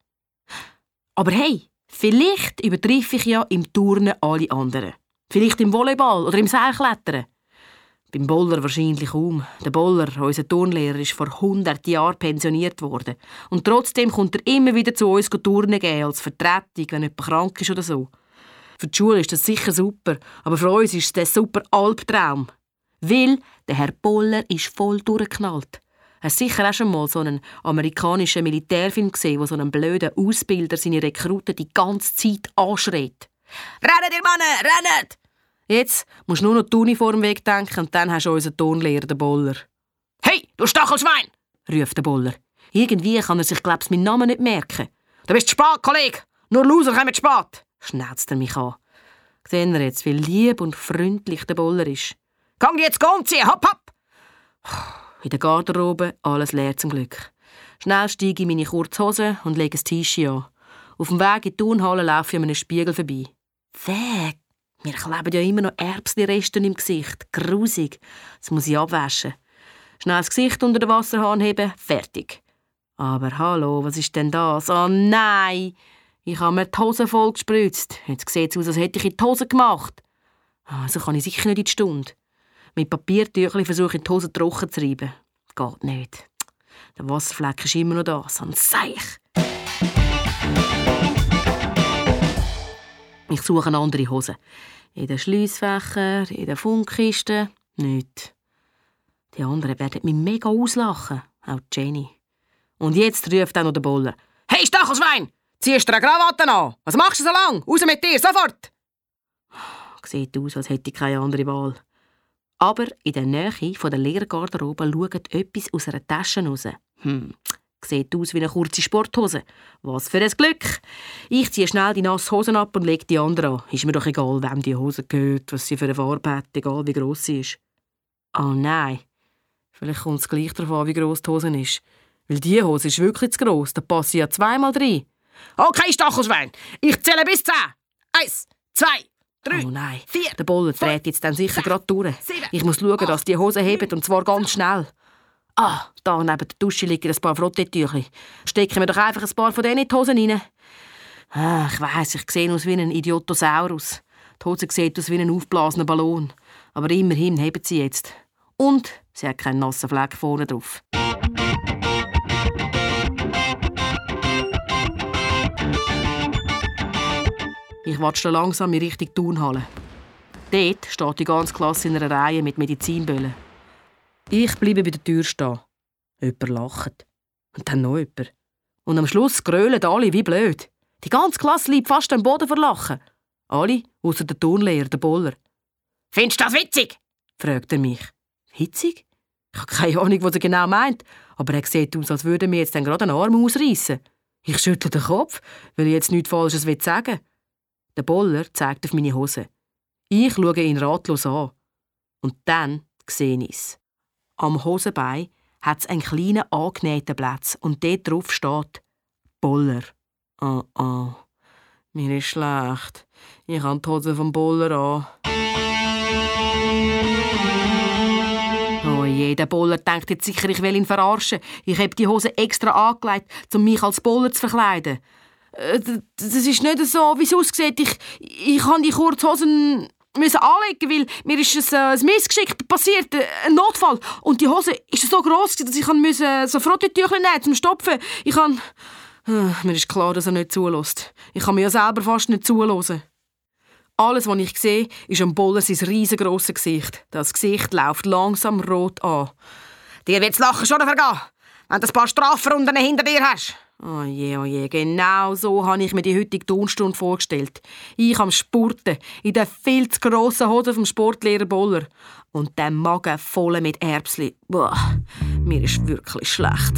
Aber hey, vielleicht übertreffe ich ja im Turnen alle anderen. Vielleicht im Volleyball oder im Seilklettern. Beim Boller wahrscheinlich kaum. Der Boller, unser Turnlehrer, ist vor 100 Jahren pensioniert worden. Und trotzdem kommt er immer wieder zu uns turnen gehen, als Vertretung, wenn jemand krank ist oder so. Für die Schule ist das sicher super, aber für uns ist es ein super Albtraum. Weil der Herr Boller ist voll durchgeknallt. Hast du sicher auch schon mal so einen amerikanischen Militärfilm gesehen, wo so ein blöder Ausbilder seine Rekruten die ganze Zeit anschreit? Rennt ihr Männer, rennt! Jetzt musst du nur noch die Uniform wegdenken und dann hast du unseren Tonlehrer, den Boller. Hey, du Stachelschwein! ruft der Boller. Irgendwie kann er sich, glaubst meinen Namen nicht merken. Du bist spät, Kollege! Nur Loser kommen spät! Schnauzt er mich an. Sehen wir jetzt, wie lieb und freundlich der Boller ist. Gang jetzt ziehen, hopp, hopp! In der Garderobe alles leer zum Glück. Schnell steige ich in meine Kurzhose und lege ein T-Shirt an. Auf dem Weg in die Turnhalle laufe ich an einem Spiegel vorbei. Weg! Mir kleben ja immer noch Erbsli-Reste im Gesicht. Grusig. Das muss ich abwaschen. Schnell das Gesicht unter den Wasserhahn heben. Fertig. Aber hallo, was ist denn das? Oh nein! Ich habe mir die Hose voll gespritzt. Jetzt sieht es aus, als hätte ich in die Hose gemacht. Also kann ich sicher nicht in die Stunde. Mit Papiertüchli versuche ich die Hose trocken zu reiben. Geht nicht. Der Wasserfleck ist immer noch da, so Seich. Ich suche eine andere Hose. In den Schliessfächern, in den Funkkisten, nichts. Die anderen werden mich mega auslachen, auch Jenny. Und jetzt ruft auch noch der Boller. Hey Stachelschwein, ziehst du eine Krawatte an? Was machst du so lang? Raus mit dir, sofort! Sieht aus, als hätte ich keine andere Wahl. Aber in der Nähe der Lehrgarderobe schaut etwas aus einer Tasche raus. Hm, sieht aus wie eine kurze Sporthose. Was für ein Glück! Ich ziehe schnell die nasse Hosen ab und lege die andere an. Ist mir doch egal, wem die Hose gehört, was sie für eine Farbe hat, egal wie gross sie ist. Oh nein. Vielleicht kommt es gleich darauf an, wie gross die Hose ist. Weil diese Hose ist wirklich zu gross, da passe ich ja zweimal rein. Okay, Stachelschwein, ich zähle bis zehn. Eins, zwei, Drei, oh nein, vier, der Boller dreht jetzt dann sicher gerade durch. Sieben, ich muss schauen, dass die Hose hebt und zwar ganz schnell. Ah, da neben der Dusche liegen ein paar Frottetücher. Stecken wir doch einfach ein paar von denen in die Hosen rein. Ah, ich weiss, ich sehe aus wie ein Idiotosaurus. Die Hose sieht aus wie ein aufblasener Ballon. Aber immerhin heben sie jetzt. Und sie hat keinen nassen Fleck vorne drauf. Ich watsche langsam in Richtung Turnhalle. Dort steht die ganze Klasse in einer Reihe mit Medizinböllen. Ich bleibe bei der Tür stehen. Jemand lacht. Und dann noch jemand. Und am Schluss grölen alle wie blöd. Die ganze Klasse liegt fast am Boden vor Lachen. Alle, außer der Turnlehrer, der Boller. «Findest du das witzig?» fragt er mich. «Witzig?» Ich habe keine Ahnung, was er genau meint, aber er sieht aus, als würde mir jetzt gerade einen Arm ausreißen. Ich schüttle den Kopf, weil ich jetzt nichts Falsches sagen will. Der Boller zeigt auf meine Hose. Ich schaue ihn ratlos an. Und dann sehe ich es. Am Hosenbein hat es einen kleinen angenähten Platz und dort drauf steht Boller. Ah, oh, oh. Mir ist schlecht. Ich habe die Hose vom Boller an. Oh je, der Boller denkt jetzt sicher, ich will ihn verarschen. Ich habe die Hose extra angelegt, um mich als Boller zu verkleiden. Äh, das ist nicht so, wie es aussieht. Ich, ich habe die Kurzhosen müssen anlegen, weil mir ist ein, ein Missgeschick passiert, äh, ein Notfall. Und die Hose ist so groß, dass ich müssen so Frottentücher nehmen zum Stopfen. Ich kann... Äh, mir ist klar, dass er nicht zulässt. Ich kann mir ja selber fast nicht zulassen. Alles, was ich sehe, ist am Boller sein riesengroßes Gesicht. Das Gesicht läuft langsam rot an. Dir wird's Lachen schon vergehen, wenn du ein paar Strafrunden hinter dir hast. Oh je, oh je, genau so habe ich mir die heutige Tonstunde vorgestellt. Ich am Spurten, in der viel zu grossen Hose vom Sportlehrer Boller. Und der Magen voll mit Erbsli. Boah, mir ist wirklich schlecht.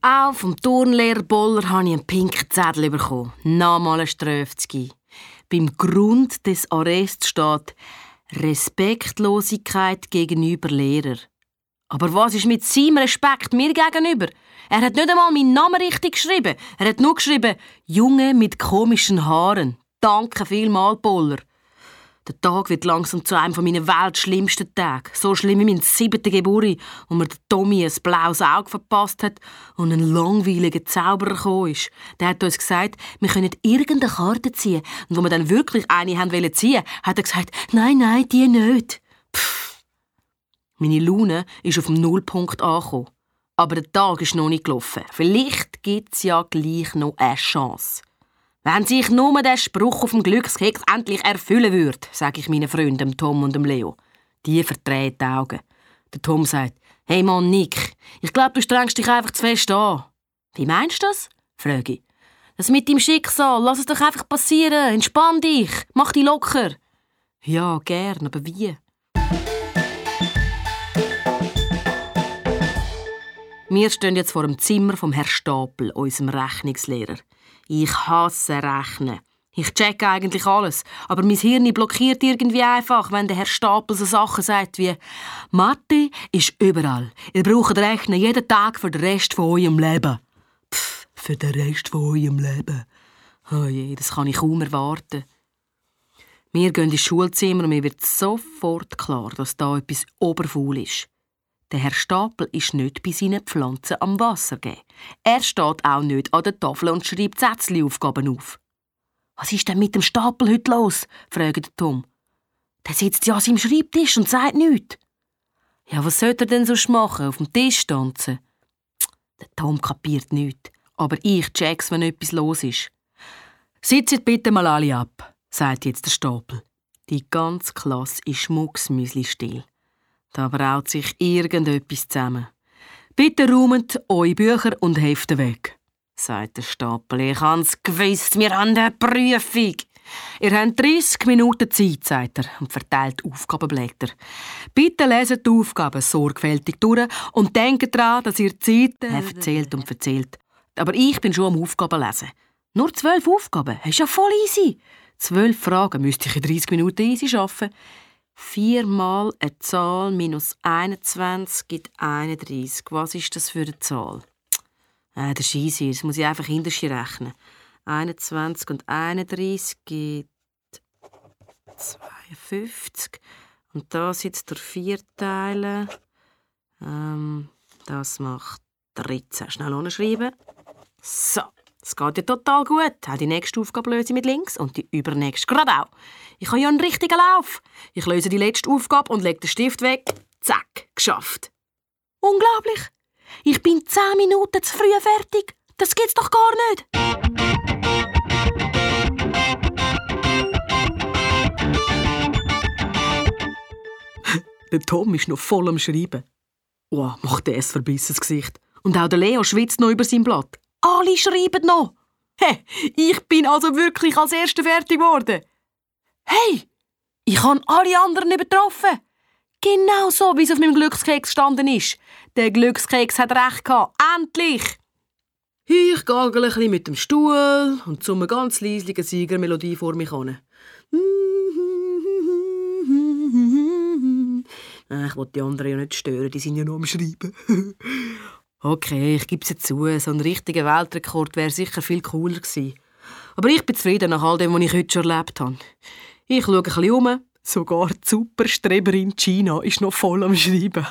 Auch vom Turnlehrer Boller habe ich einen pinken Zettel bekommen. Nochmal ein Ströfzgi. Beim Grund des Arrests steht Respektlosigkeit gegenüber Lehrer. Aber was ist mit seinem Respekt mir gegenüber? Er hat nicht einmal meinen Namen richtig geschrieben. Er hat nur geschrieben, Junge mit komischen Haaren. Danke vielmal, Boller. Der Tag wird langsam zu einem meiner weltschlimmsten Tage. So schlimm wie mein siebter Geburt, wo mir der Tommy ein blaues Auge verpasst hat und ein langweiliger Zauberer gekommen ist. Der hat uns gesagt, wir können irgendeine Karte ziehen. Und wo wir dann wirklich eine haben wollen ziehen, hat er gesagt, nein, nein, die nicht. Pff. Meine Laune ist auf dem Nullpunkt angekommen. Aber der Tag ist noch nicht gelaufen. Vielleicht gibt es ja gleich noch eine Chance. Wenn sich nur der Spruch auf dem Glückskeks endlich erfüllen würde, sage ich meinen Freunden Tom und Leo. Die verdrehen die Augen. Der Tom sagt, hey Mann, Nick, ich glaube, du strengst dich einfach zu fest an. Wie meinst du das? frage ich. Das mit deinem Schicksal, lass es doch einfach passieren. Entspann dich, mach dich locker. Ja, gern, aber wie? Wir stehen jetzt vor dem Zimmer vom Herr Stapel, unserem Rechnungslehrer. Ich hasse Rechnen. Ich checke eigentlich alles, aber mein Hirn blockiert irgendwie einfach, wenn der Herr Stapel so Sachen sagt wie «Mathe ist überall. Ihr braucht Rechnen jeden Tag für den Rest von eurem Leben.» Pff, für den Rest von eurem Leben. Oh je, das kann ich kaum erwarten. Wir gehen ins Schulzimmer und mir wird sofort klar, dass da etwas oberfaul ist. Der Herr Stapel ist nicht bei seinen Pflanzen am Wasser geben. Er steht auch nicht an der Tafel und schreibt Sätzli-Aufgaben auf. Was ist denn mit dem Stapel heute los? fragt Tom. Der sitzt ja an seinem Schreibtisch und sagt nichts. Ja, was sollte er denn sonst machen? Auf dem Tisch tanzen? Der Tom kapiert nichts, aber ich check's, wenn etwas los ist. Sitzt bitte mal alle ab, sagt jetzt der Stapel. Die ganze Klasse ist mucksmüsli still. Da braut sich irgendetwas zusammen. Bitte räumt eure Bücher und Hefte weg, sagt der Stapel. Ich hab's gewusst, wir haben eine Prüfung. Ihr habt 30 Minuten Zeit, sagt er und verteilt Aufgabenblätter. Bitte leset die Aufgaben sorgfältig durch und denkt daran, dass ihr Zeit... Er erzählt und erzählt. Aber ich bin schon am Aufgaben lesen. Nur zwölf Aufgaben, das ist ja voll easy. Zwölf Fragen müsste ich in 30 Minuten easy schaffen. 4 mal eine Zahl minus 21 gibt 31. Was ist das für eine Zahl? Äh, das ist easy, das muss ich einfach hinterher rechnen. 21 und 31 gibt 52. Und das jetzt durch 4 teilen. Ähm, das macht 13. Schnell schreiben. So. Es geht ja total gut. Auch die nächste Aufgabe löse ich mit links und die übernächste gerade auch. Ich habe ja einen richtigen Lauf. Ich löse die letzte Aufgabe und lege den Stift weg. Zack, geschafft. Unglaublich. Ich bin zehn Minuten zu früh fertig. Das geht's doch gar nicht. der Tom ist noch voll am Schreiben. Oh, macht er ein verbissenes Gesicht. Und auch der Leo schwitzt noch über sein Blatt. Alle schreiben noch. Hey, ich bin also wirklich als Erster fertig geworden. Hey, ich habe alle anderen übertroffen. Genau so, wie es auf meinem Glückskeks gestanden ist. Der Glückskeks hat recht gehabt. Endlich! Ich gagel ein bisschen mit dem Stuhl und einer ganz leislichen Siegermelodie vor mich hin. Ich wollte die anderen ja nicht stören, die sind ja nur am Schreiben. Okay, ich gebe es zu, so ein richtiger Weltrekord wäre sicher viel cooler gewesen. Aber ich bin zufrieden nach all dem, was ich heute schon erlebt habe. Ich schaue ein bisschen um. Sogar die Superstreberin China ist noch voll am Schreiben.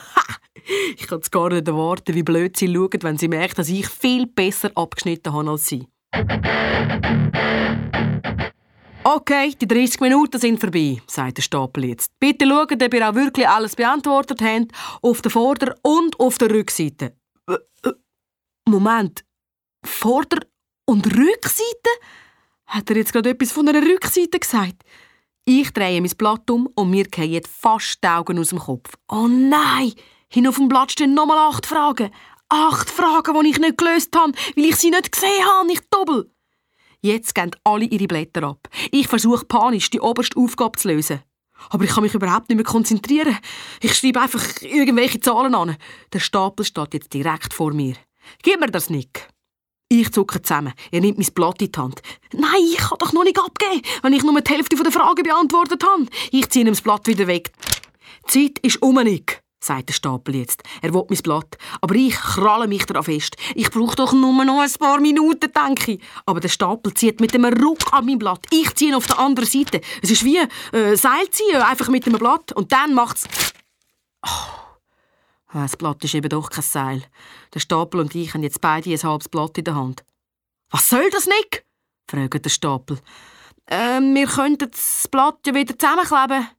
ich kann es gar nicht erwarten, wie blöd sie schauen, wenn sie merkt, dass ich viel besser abgeschnitten habe als sie. Okay, die 30 Minuten sind vorbei, sagt der Stapel jetzt. Bitte schaut, ob ihr auch wirklich alles beantwortet habt, auf der Vorder- und auf der Rückseite. Moment, Vorder- und Rückseite? Hat er jetzt gerade etwas von einer Rückseite gesagt? Ich drehe mein Blatt um und mir fallen fast die Augen aus dem Kopf. Oh nein! Hin auf dem Blatt stehen nochmal acht Fragen. Acht Fragen, die ich nicht gelöst habe, weil ich sie nicht gesehen habe. Ich doppel. Jetzt gehen alle ihre Blätter ab. Ich versuche panisch, die oberste Aufgabe zu lösen. Aber ich kann mich überhaupt nicht mehr konzentrieren. Ich schreibe einfach irgendwelche Zahlen an. Der Stapel steht jetzt direkt vor mir. Gib mir das, Nick. Ich zucke zusammen. Er nimmt mein Blatt in die Hand. Nein, ich kann doch noch nicht abgeben, wenn ich nur die Hälfte der Fragen beantwortet habe. Ich ziehe ihm das Blatt wieder weg. Die Zeit ist um, Nick, sagt der Stapel jetzt. Er will mein Blatt. Aber ich kralle mich daran fest. Ich brauche doch nur noch ein paar Minuten, denke ich. Aber der Stapel zieht mit einem Ruck an mein Blatt. Ich ziehe ihn auf der anderen Seite. Es ist wie äh, Seilziehen, einfach mit einem Blatt. Und dann macht's... Oh. Ah, das Blatt ist eben doch kein Seil. Der Stapel und ich haben jetzt beide ein halbes Blatt in der Hand. Was soll das, Nick? fragt der Stapel. Ähm, wir könnten das Blatt ja wieder zusammenkleben.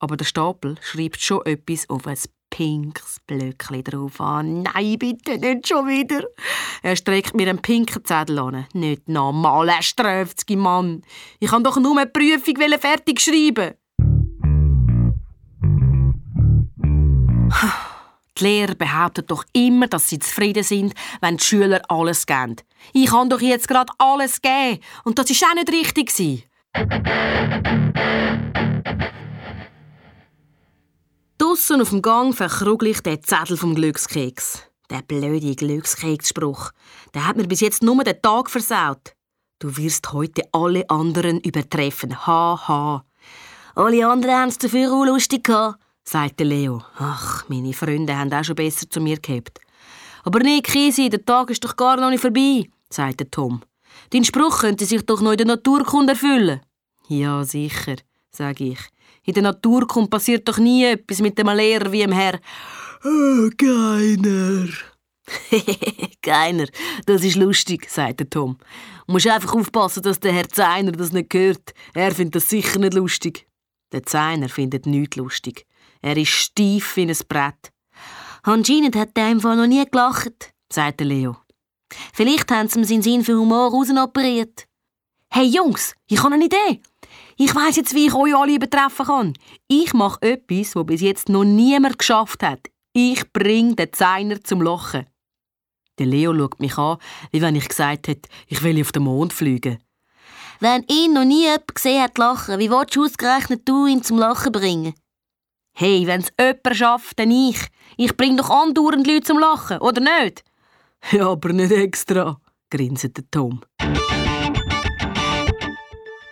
Aber der Stapel schreibt schon etwas auf ein pinkes Blöckchen drauf an. Nein, bitte nicht schon wieder. Er streckt mir einen pinken Zettel an. Nicht normal, er ströfzige Mann. Ich kann doch nur eine Prüfung fertig schreiben. Die Lehrer behaupten doch immer, dass sie zufrieden sind, wenn die Schüler alles geben. Ich kann doch jetzt gerade alles geben. Und das war auch nicht richtig. Draussen auf dem Gang verkrugel ich den Zettel vom Glückskeks. Der blöde Glückskeksspruch. Der hat mir bis jetzt nur den Tag versaut. Du wirst heute alle anderen übertreffen. Haha. Ha. Alle anderen haben es dafür auch lustig gehabt, sagte Leo. Ach, meine Freunde haben auch schon besser zu mir gehabt. Aber nee, Kisi, der Tag ist doch gar noch nicht vorbei, sagte Tom. Dein Spruch könnte sich doch noch in der Naturkunde erfüllen. Ja, sicher, sage ich. In der Naturkunde passiert doch nie etwas mit dem Lehrer wie dem Herr. Oh, keiner. keiner, das ist lustig, sagte Tom. Du musst einfach aufpassen, dass der Herr Zeiner das nicht hört. Er findet das sicher nicht lustig. Der Zeiner findet nichts lustig. Er ist steif wie ein Brett. Anscheinend hat er im noch nie gelacht, sagte Leo. Vielleicht haben sie ihm seinen Sinn für Humor rausoperiert. Hey Jungs, ich habe eine Idee. Ich weiß jetzt, wie ich euch alle übertreffen kann. Ich mache etwas, was bis jetzt noch niemand geschafft hat. Ich bringe den Designer zum Lachen. Der Leo schaut mich an, wie wenn ich gesagt hätte, ich will auf den Mond fliegen. Wenn ihn noch nie jemand gesehen hat lachen, wie willst du ausgerechnet du ihn zum Lachen bringen? Hey, wenn es jemand schafft, dann ich. Ich bringe doch andauernd Leute zum Lachen, oder nicht? Ja, aber nicht extra, grinset Tom.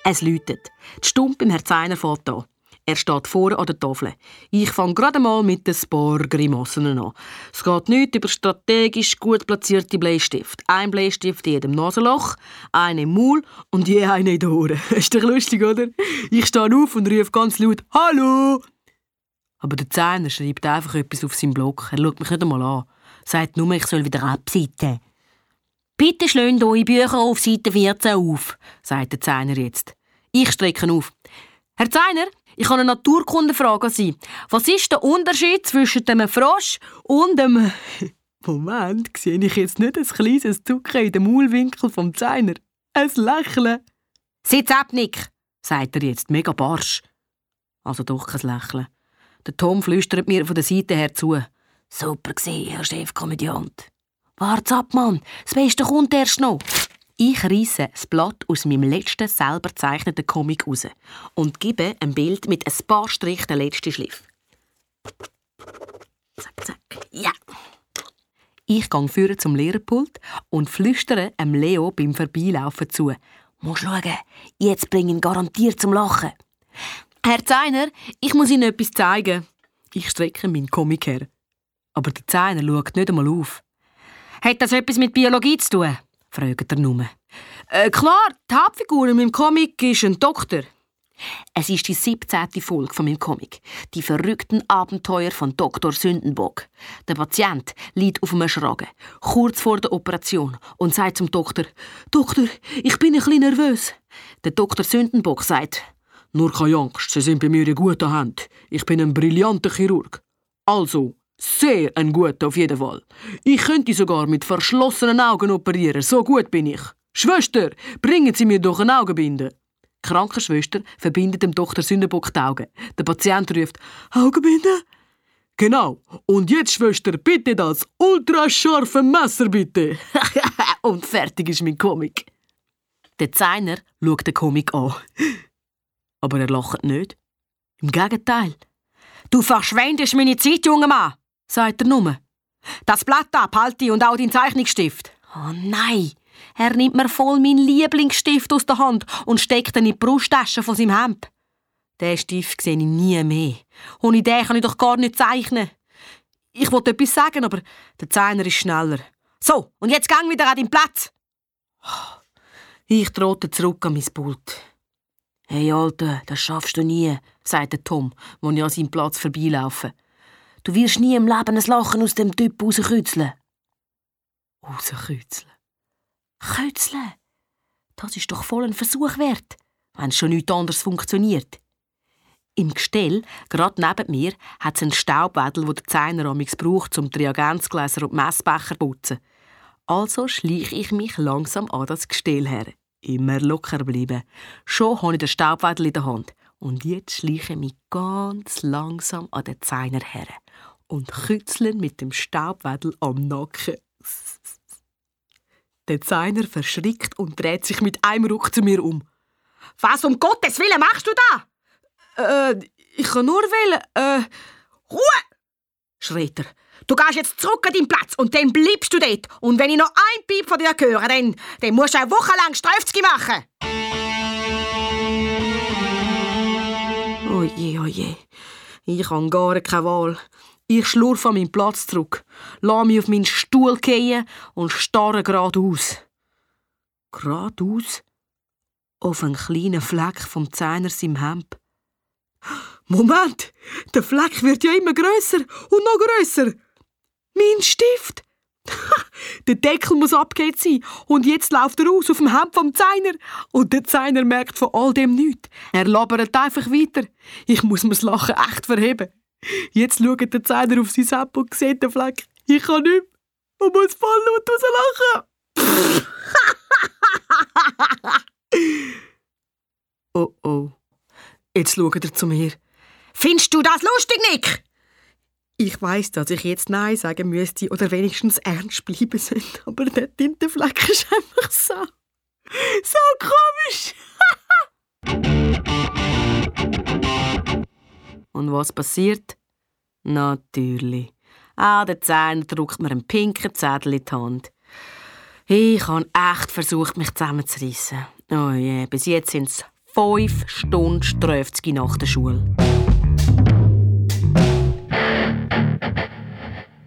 Es läutet. Die Stumpe im Herr Zeiner fährt. Er steht vorne an der Tafel. Ich fange gerade mal mit den Spar-Grimassen an. Es geht nicht über strategisch gut platzierte Bleistift. Ein Bleistift in jedem Nasenloch, eine im Maul und je eine in den Ohren. Ist doch lustig, oder? Ich stehe auf und rufe ganz laut «Hallo!» Aber der Zehner schreibt einfach etwas auf seinem Block. Er schaut mich nicht einmal an. Sagt nur, ich soll wieder abseiten. «Bitte schlönt eure Bücher auf Seite 14 auf», sagt der Zehner jetzt. Ich strecke auf. Herr Zeiner, ich habe eine Naturkundefrage an Sie. Was ist der Unterschied zwischen einem Frosch und einem... Moment, sehe ich jetzt nicht ein kleines Zucker in dem Maulwinkel vom Zeiner? Ein Lächeln. Sitz ab, Nick, sagt er jetzt, mega barsch. Also doch kein Lächeln. Der Tom flüstert mir von der Seite her zu. Super gesehen, Herr Chefkomödiant. Wart's ab, Mann. Das Beste kommt erst noch. Ich reisse das Blatt aus meinem letzten selber gezeichneten Comic raus und gebe ein Bild mit ein paar Strichen den letzten Schliff. Zack, zack. Ja. Ich gehe führen zum Lehrerpult und flüstere einem Leo beim Vorbeilaufen zu. Muss schauen, jetzt bring ihn garantiert zum Lachen. Herr Zeiner, ich muss Ihnen etwas zeigen. Ich strecke meinen Comic her. Aber der Zeiner schaut nicht einmal auf. Hat das etwas mit Biologie zu tun? fragt er nur. Äh, klar, die Hauptfigur in meinem Comic ist ein Doktor. Es ist die 17. Folge von meinem Comic. Die verrückten Abenteuer von Dr. Sündenbock. Der Patient liegt auf einem Schragen, kurz vor der Operation, und sagt zum Doktor: Doktor, ich bin ein bisschen nervös. Der Dr. Sündenbock sagt: Nur keine Angst, Sie sind bei mir in guter Hand. Ich bin ein brillanter Chirurg. Also, sehr ein guter auf jeden Fall. Ich könnte sogar mit verschlossenen Augen operieren, so gut bin ich. Schwester, bringen Sie mir doch eine Augenbinde. Die Krankenschwester verbindet dem Dr. Sündenbock die Augen. Der Patient ruft, Augenbinde? Genau. Und jetzt, Schwester, bitte das ultrascharfe Messer, bitte. Und fertig ist mein Comic. Der Designer schaut den Comic an. Aber er lacht nicht. Im Gegenteil. Du verschwendest meine Zeit, junger Mann sagt er nur. Das Blatt ab, halte und auch deinen Zeichnungsstift. Oh nein! Er nimmt mir voll meinen Lieblingsstift aus der Hand und steckt ihn in die Brusttasche von seinem Hemd. Den Stift sehe ich nie mehr. Ohne den kann ich doch gar nicht zeichnen. Ich wollte etwas sagen, aber der Zeichner ist schneller. So, und jetzt gang wieder an deinen Platz. Ich trotte zurück an mein Pult. Hey, Alter, das schaffst du nie, sagt Tom, als ich an seinem Platz vorbeilaufe. Du wirst nie im Leben ein Lachen aus dem Typ rauskützeln. Rauskützeln? Kützeln? Das ist doch voll ein Versuch wert, wenn es schon nichts anderes funktioniert. Im Gestell, gerade neben mir, hat es einen Staubwedel, den der Zeiner amix braucht, um die Reagenzgläser und die Messbecher zu putzen. Also schleiche ich mich langsam an das Gestell her. Immer locker bleiben. Schon habe ich den Staubwedel in der Hand. Und jetzt schleiche ich mich ganz langsam an den Zeiner her und kützeln mit dem Staubwedel am Nacken. Der Zeiner verschrickt und dreht sich mit einem Ruck zu mir um. Was um Gottes Willen machst du da? Äh, ich kann nur wählen. Äh, Ruhe! schreit er. Du gehst jetzt zurück an deinen Platz und dann bleibst du dort. Und wenn ich noch ein Piep von dir höre, dann, dann musst du eine Woche lang Streifzgi machen. Oje, oje. Ich habe gar keine Wahl. Ich schlurfe an meinen Platz zurück, lasse mich auf meinen Stuhl gehen und starre geradeaus. Geradeaus? Auf einen kleinen Fleck vom Zehner im Hemd. Moment, der Fleck wird ja immer grösser und noch grösser. Mein Stift! der Deckel muss abgeht sein und jetzt läuft er aus auf dem Hemd vom Zeiner und der Zeiner merkt von all dem nichts. Er labert einfach weiter. Ich muss mir's Lachen echt verheben. Jetzt schaut der Zeiner auf sein Hemd und sieht den Fleck. Ich kann nicht mehr und muss voll laut rauslachen. oh oh. Jetzt schaut er zu mir. Findest du das lustig, Nick? Ich weiß, dass ich jetzt Nein sagen müsste oder wenigstens ernst bleiben sollte, aber der Tintenfleck ist einfach so. so komisch. Und was passiert? Natürlich. Ah, der Zehner drückt mir einen pinken Zettel in die Hand. Ich habe echt versucht, mich zusammenzureissen. Oh je, yeah. bis jetzt sind es fünf Stunden Strafzgi nach der Schule.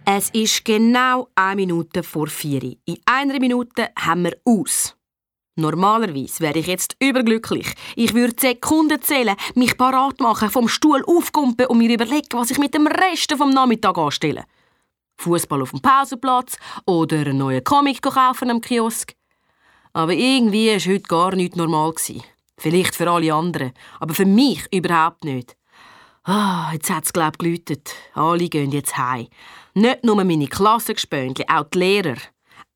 Es ist genau eine Minute vor vier. In einer Minute haben wir aus. Normalerweise wäre ich jetzt überglücklich. Ich würde Sekunden zählen, mich parat machen, vom Stuhl aufkumpen und mir überlegen, was ich mit dem Rest vom Nachmittag anstelle. Fußball auf dem Pausenplatz oder einen neuen Comic kaufen am Kiosk. Aber irgendwie war heute gar nicht normal. Vielleicht für alle anderen, aber für mich überhaupt nicht. Ah, jetzt hat es, glaube ich, geläutet. Alle gehen jetzt heim. Nicht nur meine Klassengespöntchen, auch die Lehrer.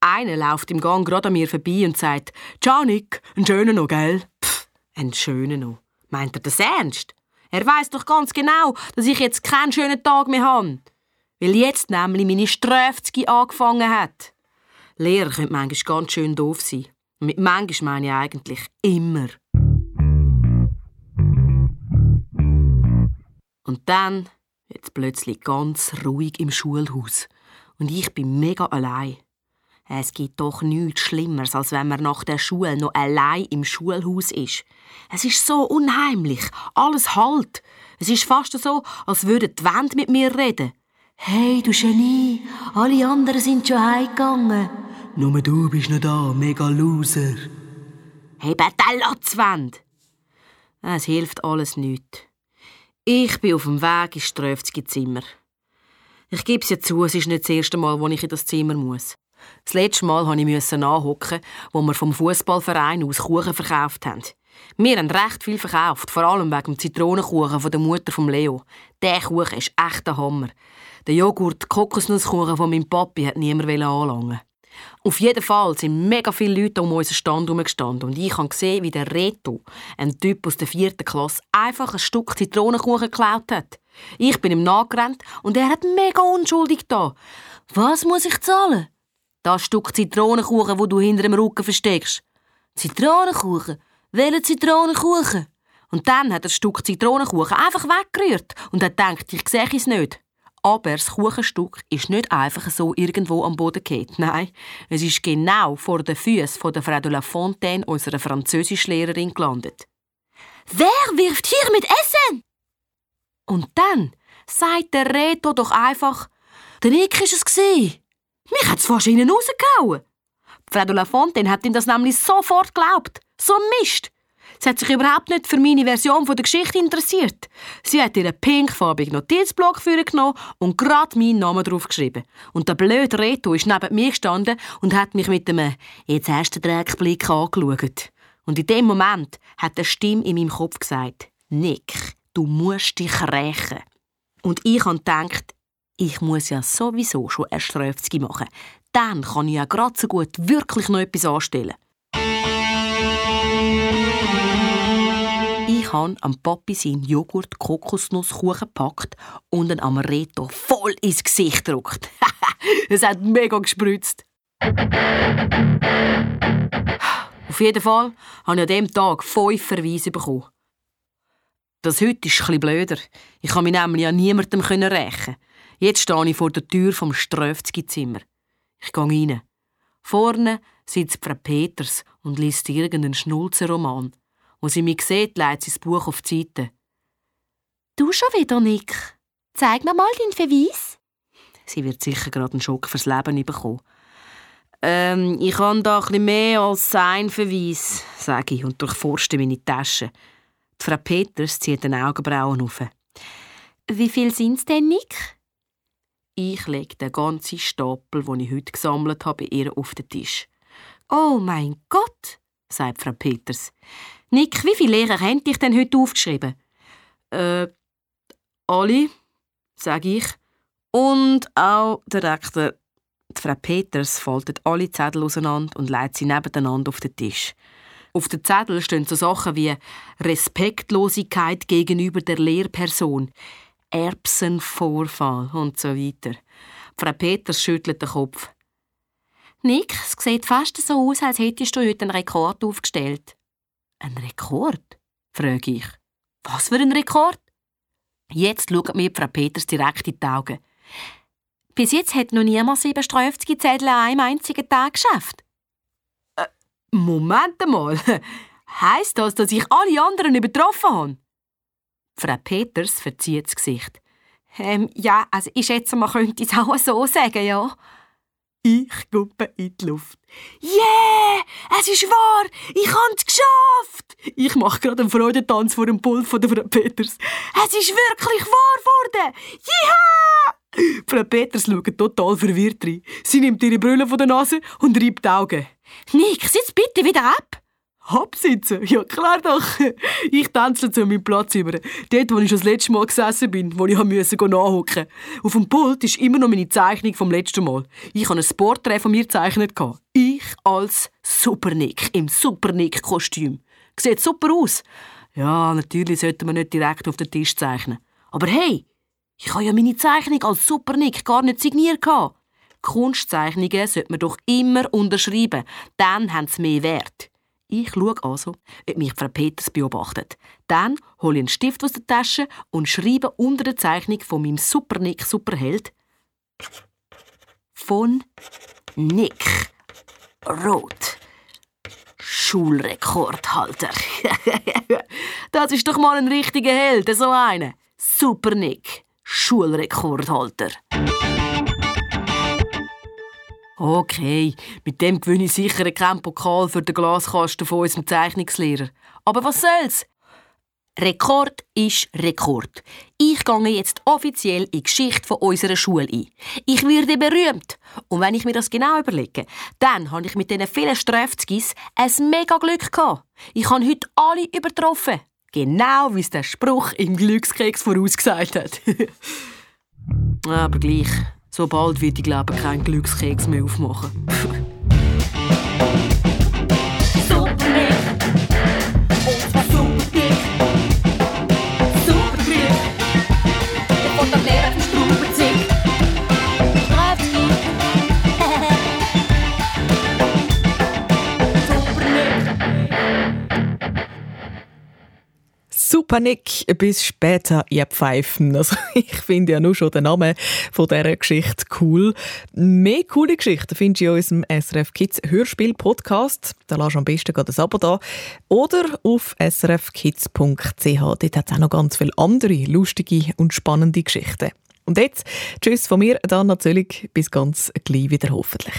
Einer läuft im Gang gerade an mir vorbei und sagt, «Ciao, Nick, einen schönen noch, gell?» Pff, einen schönen noch. Meint er das ernst? Er weiß doch ganz genau, dass ich jetzt keinen schönen Tag mehr habe. Weil jetzt nämlich meine Strafzgi angefangen hat. Lehrer können manchmal ganz schön doof sein. Und mit manchmal meine ich eigentlich immer. Und dann wird es plötzlich ganz ruhig im Schulhaus. Und ich bin mega allein. Es gibt doch nichts Schlimmeres, als wenn man nach der Schule noch allein im Schulhaus ist. Es ist so unheimlich. Alles halt. Es ist fast so, als würden die Wände mit mir reden. Hey, du Genie, alle anderen sind schon heimgegangen. Nur du bist noch da, mega Loser. Hey, Bettellotzwand! Es hilft alles nichts. Ich bin auf dem Weg ins Ströfzige Zimmer. Ich gebe es ja zu, es ist nicht das erste Mal, wo ich in das Zimmer muss. Das letzte Mal musste ich anhocken, wo wir vom Fußballverein aus Kuchen verkauft haben. Wir haben recht viel verkauft, vor allem wegen dem Zitronenkuchen von der Mutter von Leo. Der Kuchen ist echt ein Hammer. Der Joghurt-Kokosnusskuchen von meinem Papi hat niemand anlangen. Auf jeden Fall sind mega viele Leute um unseren Stand herumgestanden und ich habe gesehen, wie der Reto, ein Typ aus der vierten Klasse, einfach ein Stück Zitronenkuchen geklaut hat. Ich bin ihm nachgerannt und er hat mega unschuldig da. Was muss ich zahlen? Das Stück Zitronenkuchen, wo du hinter dem Rücken versteckst. Zitronenkuchen? Welcher Zitronenkuchen? Und dann hat er das Stück Zitronenkuchen einfach weggerührt und hat gedacht, ich sehe es nicht. Aber das Kuchenstück ist nicht einfach so irgendwo am Boden gefallen. Nein, es ist genau vor den Füßen der Frau de la Fontaine, unserer Französischlehrerin, gelandet. Wer wirft hier mit Essen? Und dann sagt der Reto doch einfach, der Nick war es. Mich hat es fast innen rausgehauen. Frau de la Fontaine hat ihm das nämlich sofort geglaubt. So ein Mist. Sie hat sich überhaupt nicht für meine Version der Geschichte interessiert. Sie hat ihren pinkfarbigen Notizblock genommen und gerade meinen Namen draufgeschrieben. Und der blöde Reto ist neben mir gestanden und hat mich mit einem «Jetzt hast du den Dreckblick» angeschaut. Und in dem Moment hat eine Stimme in meinem Kopf gesagt «Nick, du musst dich rächen. Und ich habe gedacht, ich muss ja sowieso schon ein Ströfzgi machen. Dann kann ich ja gerade so gut wirklich noch etwas anstellen. Ich habe am Papi seinen Joghurt Kokosnusskuchen gepackt und einen Amaretto voll ins Gesicht gedruckt. es hat mega gespritzt. Auf jeden Fall habe ich an diesem Tag fünf Verweise bekommen. Das heute ist etwas blöder. Ich kann mich nämlich an niemandem rächen. Jetzt stehe ich vor der Tür vom Ströfzgi-Zimmer. Ich gehe rein. Vorne sitzt Frau Peters und liest irgendeinen Schnulzenroman. Wo sie mich sieht, legt sie das Buch auf die Seite. Du schon wieder, Nick? Zeig mir mal deinen Verweis. Sie wird sicher gerade einen Schock fürs Leben bekommen. Ähm, ich habe da etwas mehr als ein Verweis, sage ich und durchforste meine Tasche. Die Frau Peters zieht den Augenbrauen auf. Wie viel sind es denn, Nick? Ich lege den ganzen Stapel, den ich heute gesammelt habe, bei ihr auf den Tisch. Oh mein Gott, sagt Frau Peters. Nick, wie viele Lehrer haben dich denn heute aufgeschrieben? Äh, alle, sage ich. Und auch der Rektor. Die Frau Peters faltet alle Zettel auseinander und legt sie nebeneinander auf den Tisch. Auf den Zettel stehen so Sachen wie Respektlosigkeit gegenüber der Lehrperson, Erbsenvorfall und so weiter. Frau Peters schüttelt den Kopf. Nick, es sieht fast so aus, als hättest du heute einen Rekord aufgestellt. Ein Rekord? frage ich. Was für ein Rekord? Jetzt schaut mir Frau Peters direkt in die Augen. Bis jetzt hat noch niemand sieben Strafzettel an einem einzigen Tag geschafft. Äh, Moment mal. Heißt das, dass ich alle anderen übertroffen habe? Frau Peters verzieht das Gesicht. Ähm, ja, also ich schätze, man könnte es auch so sagen, ja. Ich gucke in die Luft. Yeah! Es ist wahr! Ich habe es geschafft! Ich mache gerade einen Freudentanz vor dem Pult von der Frau Peters. Es ist wirklich wahr geworden! Ja! Frau Peters schaut total verwirrt rein. Sie nimmt ihre Brille von der Nase und reibt die Augen. Nick, sitz bitte wieder ab! Absitzen? Ja, klar doch. Ich tanze zu meinem Platz über. Dort, wo ich schon das letzte Mal gesessen bin, wo ich musste nachhocken. Auf dem Pult ist immer noch meine Zeichnung vom letzten Mal. Ich habe ein Porträt von mir gezeichnet. Ich als Supernick im Supernick-Kostüm. Sieht super aus. Ja, natürlich sollte man nicht direkt auf den Tisch zeichnen. Aber hey, ich habe ja meine Zeichnung als Supernick gar nicht signiert. Kunstzeichnungen sollte man doch immer unterschreiben. Dann haben sie mehr Wert. Ich schaue also, ob mich Frau Peters beobachtet. Dann hole ich einen Stift aus der Tasche und schreibe unter der Zeichnung von meinem Supernick Superheld von Nick Roth. Schulrekordhalter. das ist doch mal ein richtiger Held, so einer. Supernick, Schulrekordhalter. Okay, mit dem gewinne ich sicher keinen Pokal für den Glaskasten von unserem Zeichnungslehrer. Aber was soll's? Rekord ist Rekord. Ich gehe jetzt offiziell in die Geschichte von unserer Schule ein. Ich werde berühmt. Und wenn ich mir das genau überlege, dann habe ich mit diesen vielen Strafzgis ein mega Glück gehabt. Ich habe heute alle übertroffen. Genau wie es der Spruch im Glückskeks vorausgesagt hat. Aber gleich. So bald wird ich glaube keinen Glückskeks mehr aufmachen. Panik bis später ihr Pfeifen. Also ich finde ja nur schon den Namen von dieser Geschichte cool. Mehr coole Geschichten findest du in unserem SRF Kids Hörspiel Podcast. Da lass am besten gerade ein Abo da. Oder auf srfkids.ch. Dort hat es auch noch ganz viele andere lustige und spannende Geschichten. Und jetzt, tschüss von mir, dann natürlich bis ganz gleich wieder hoffentlich.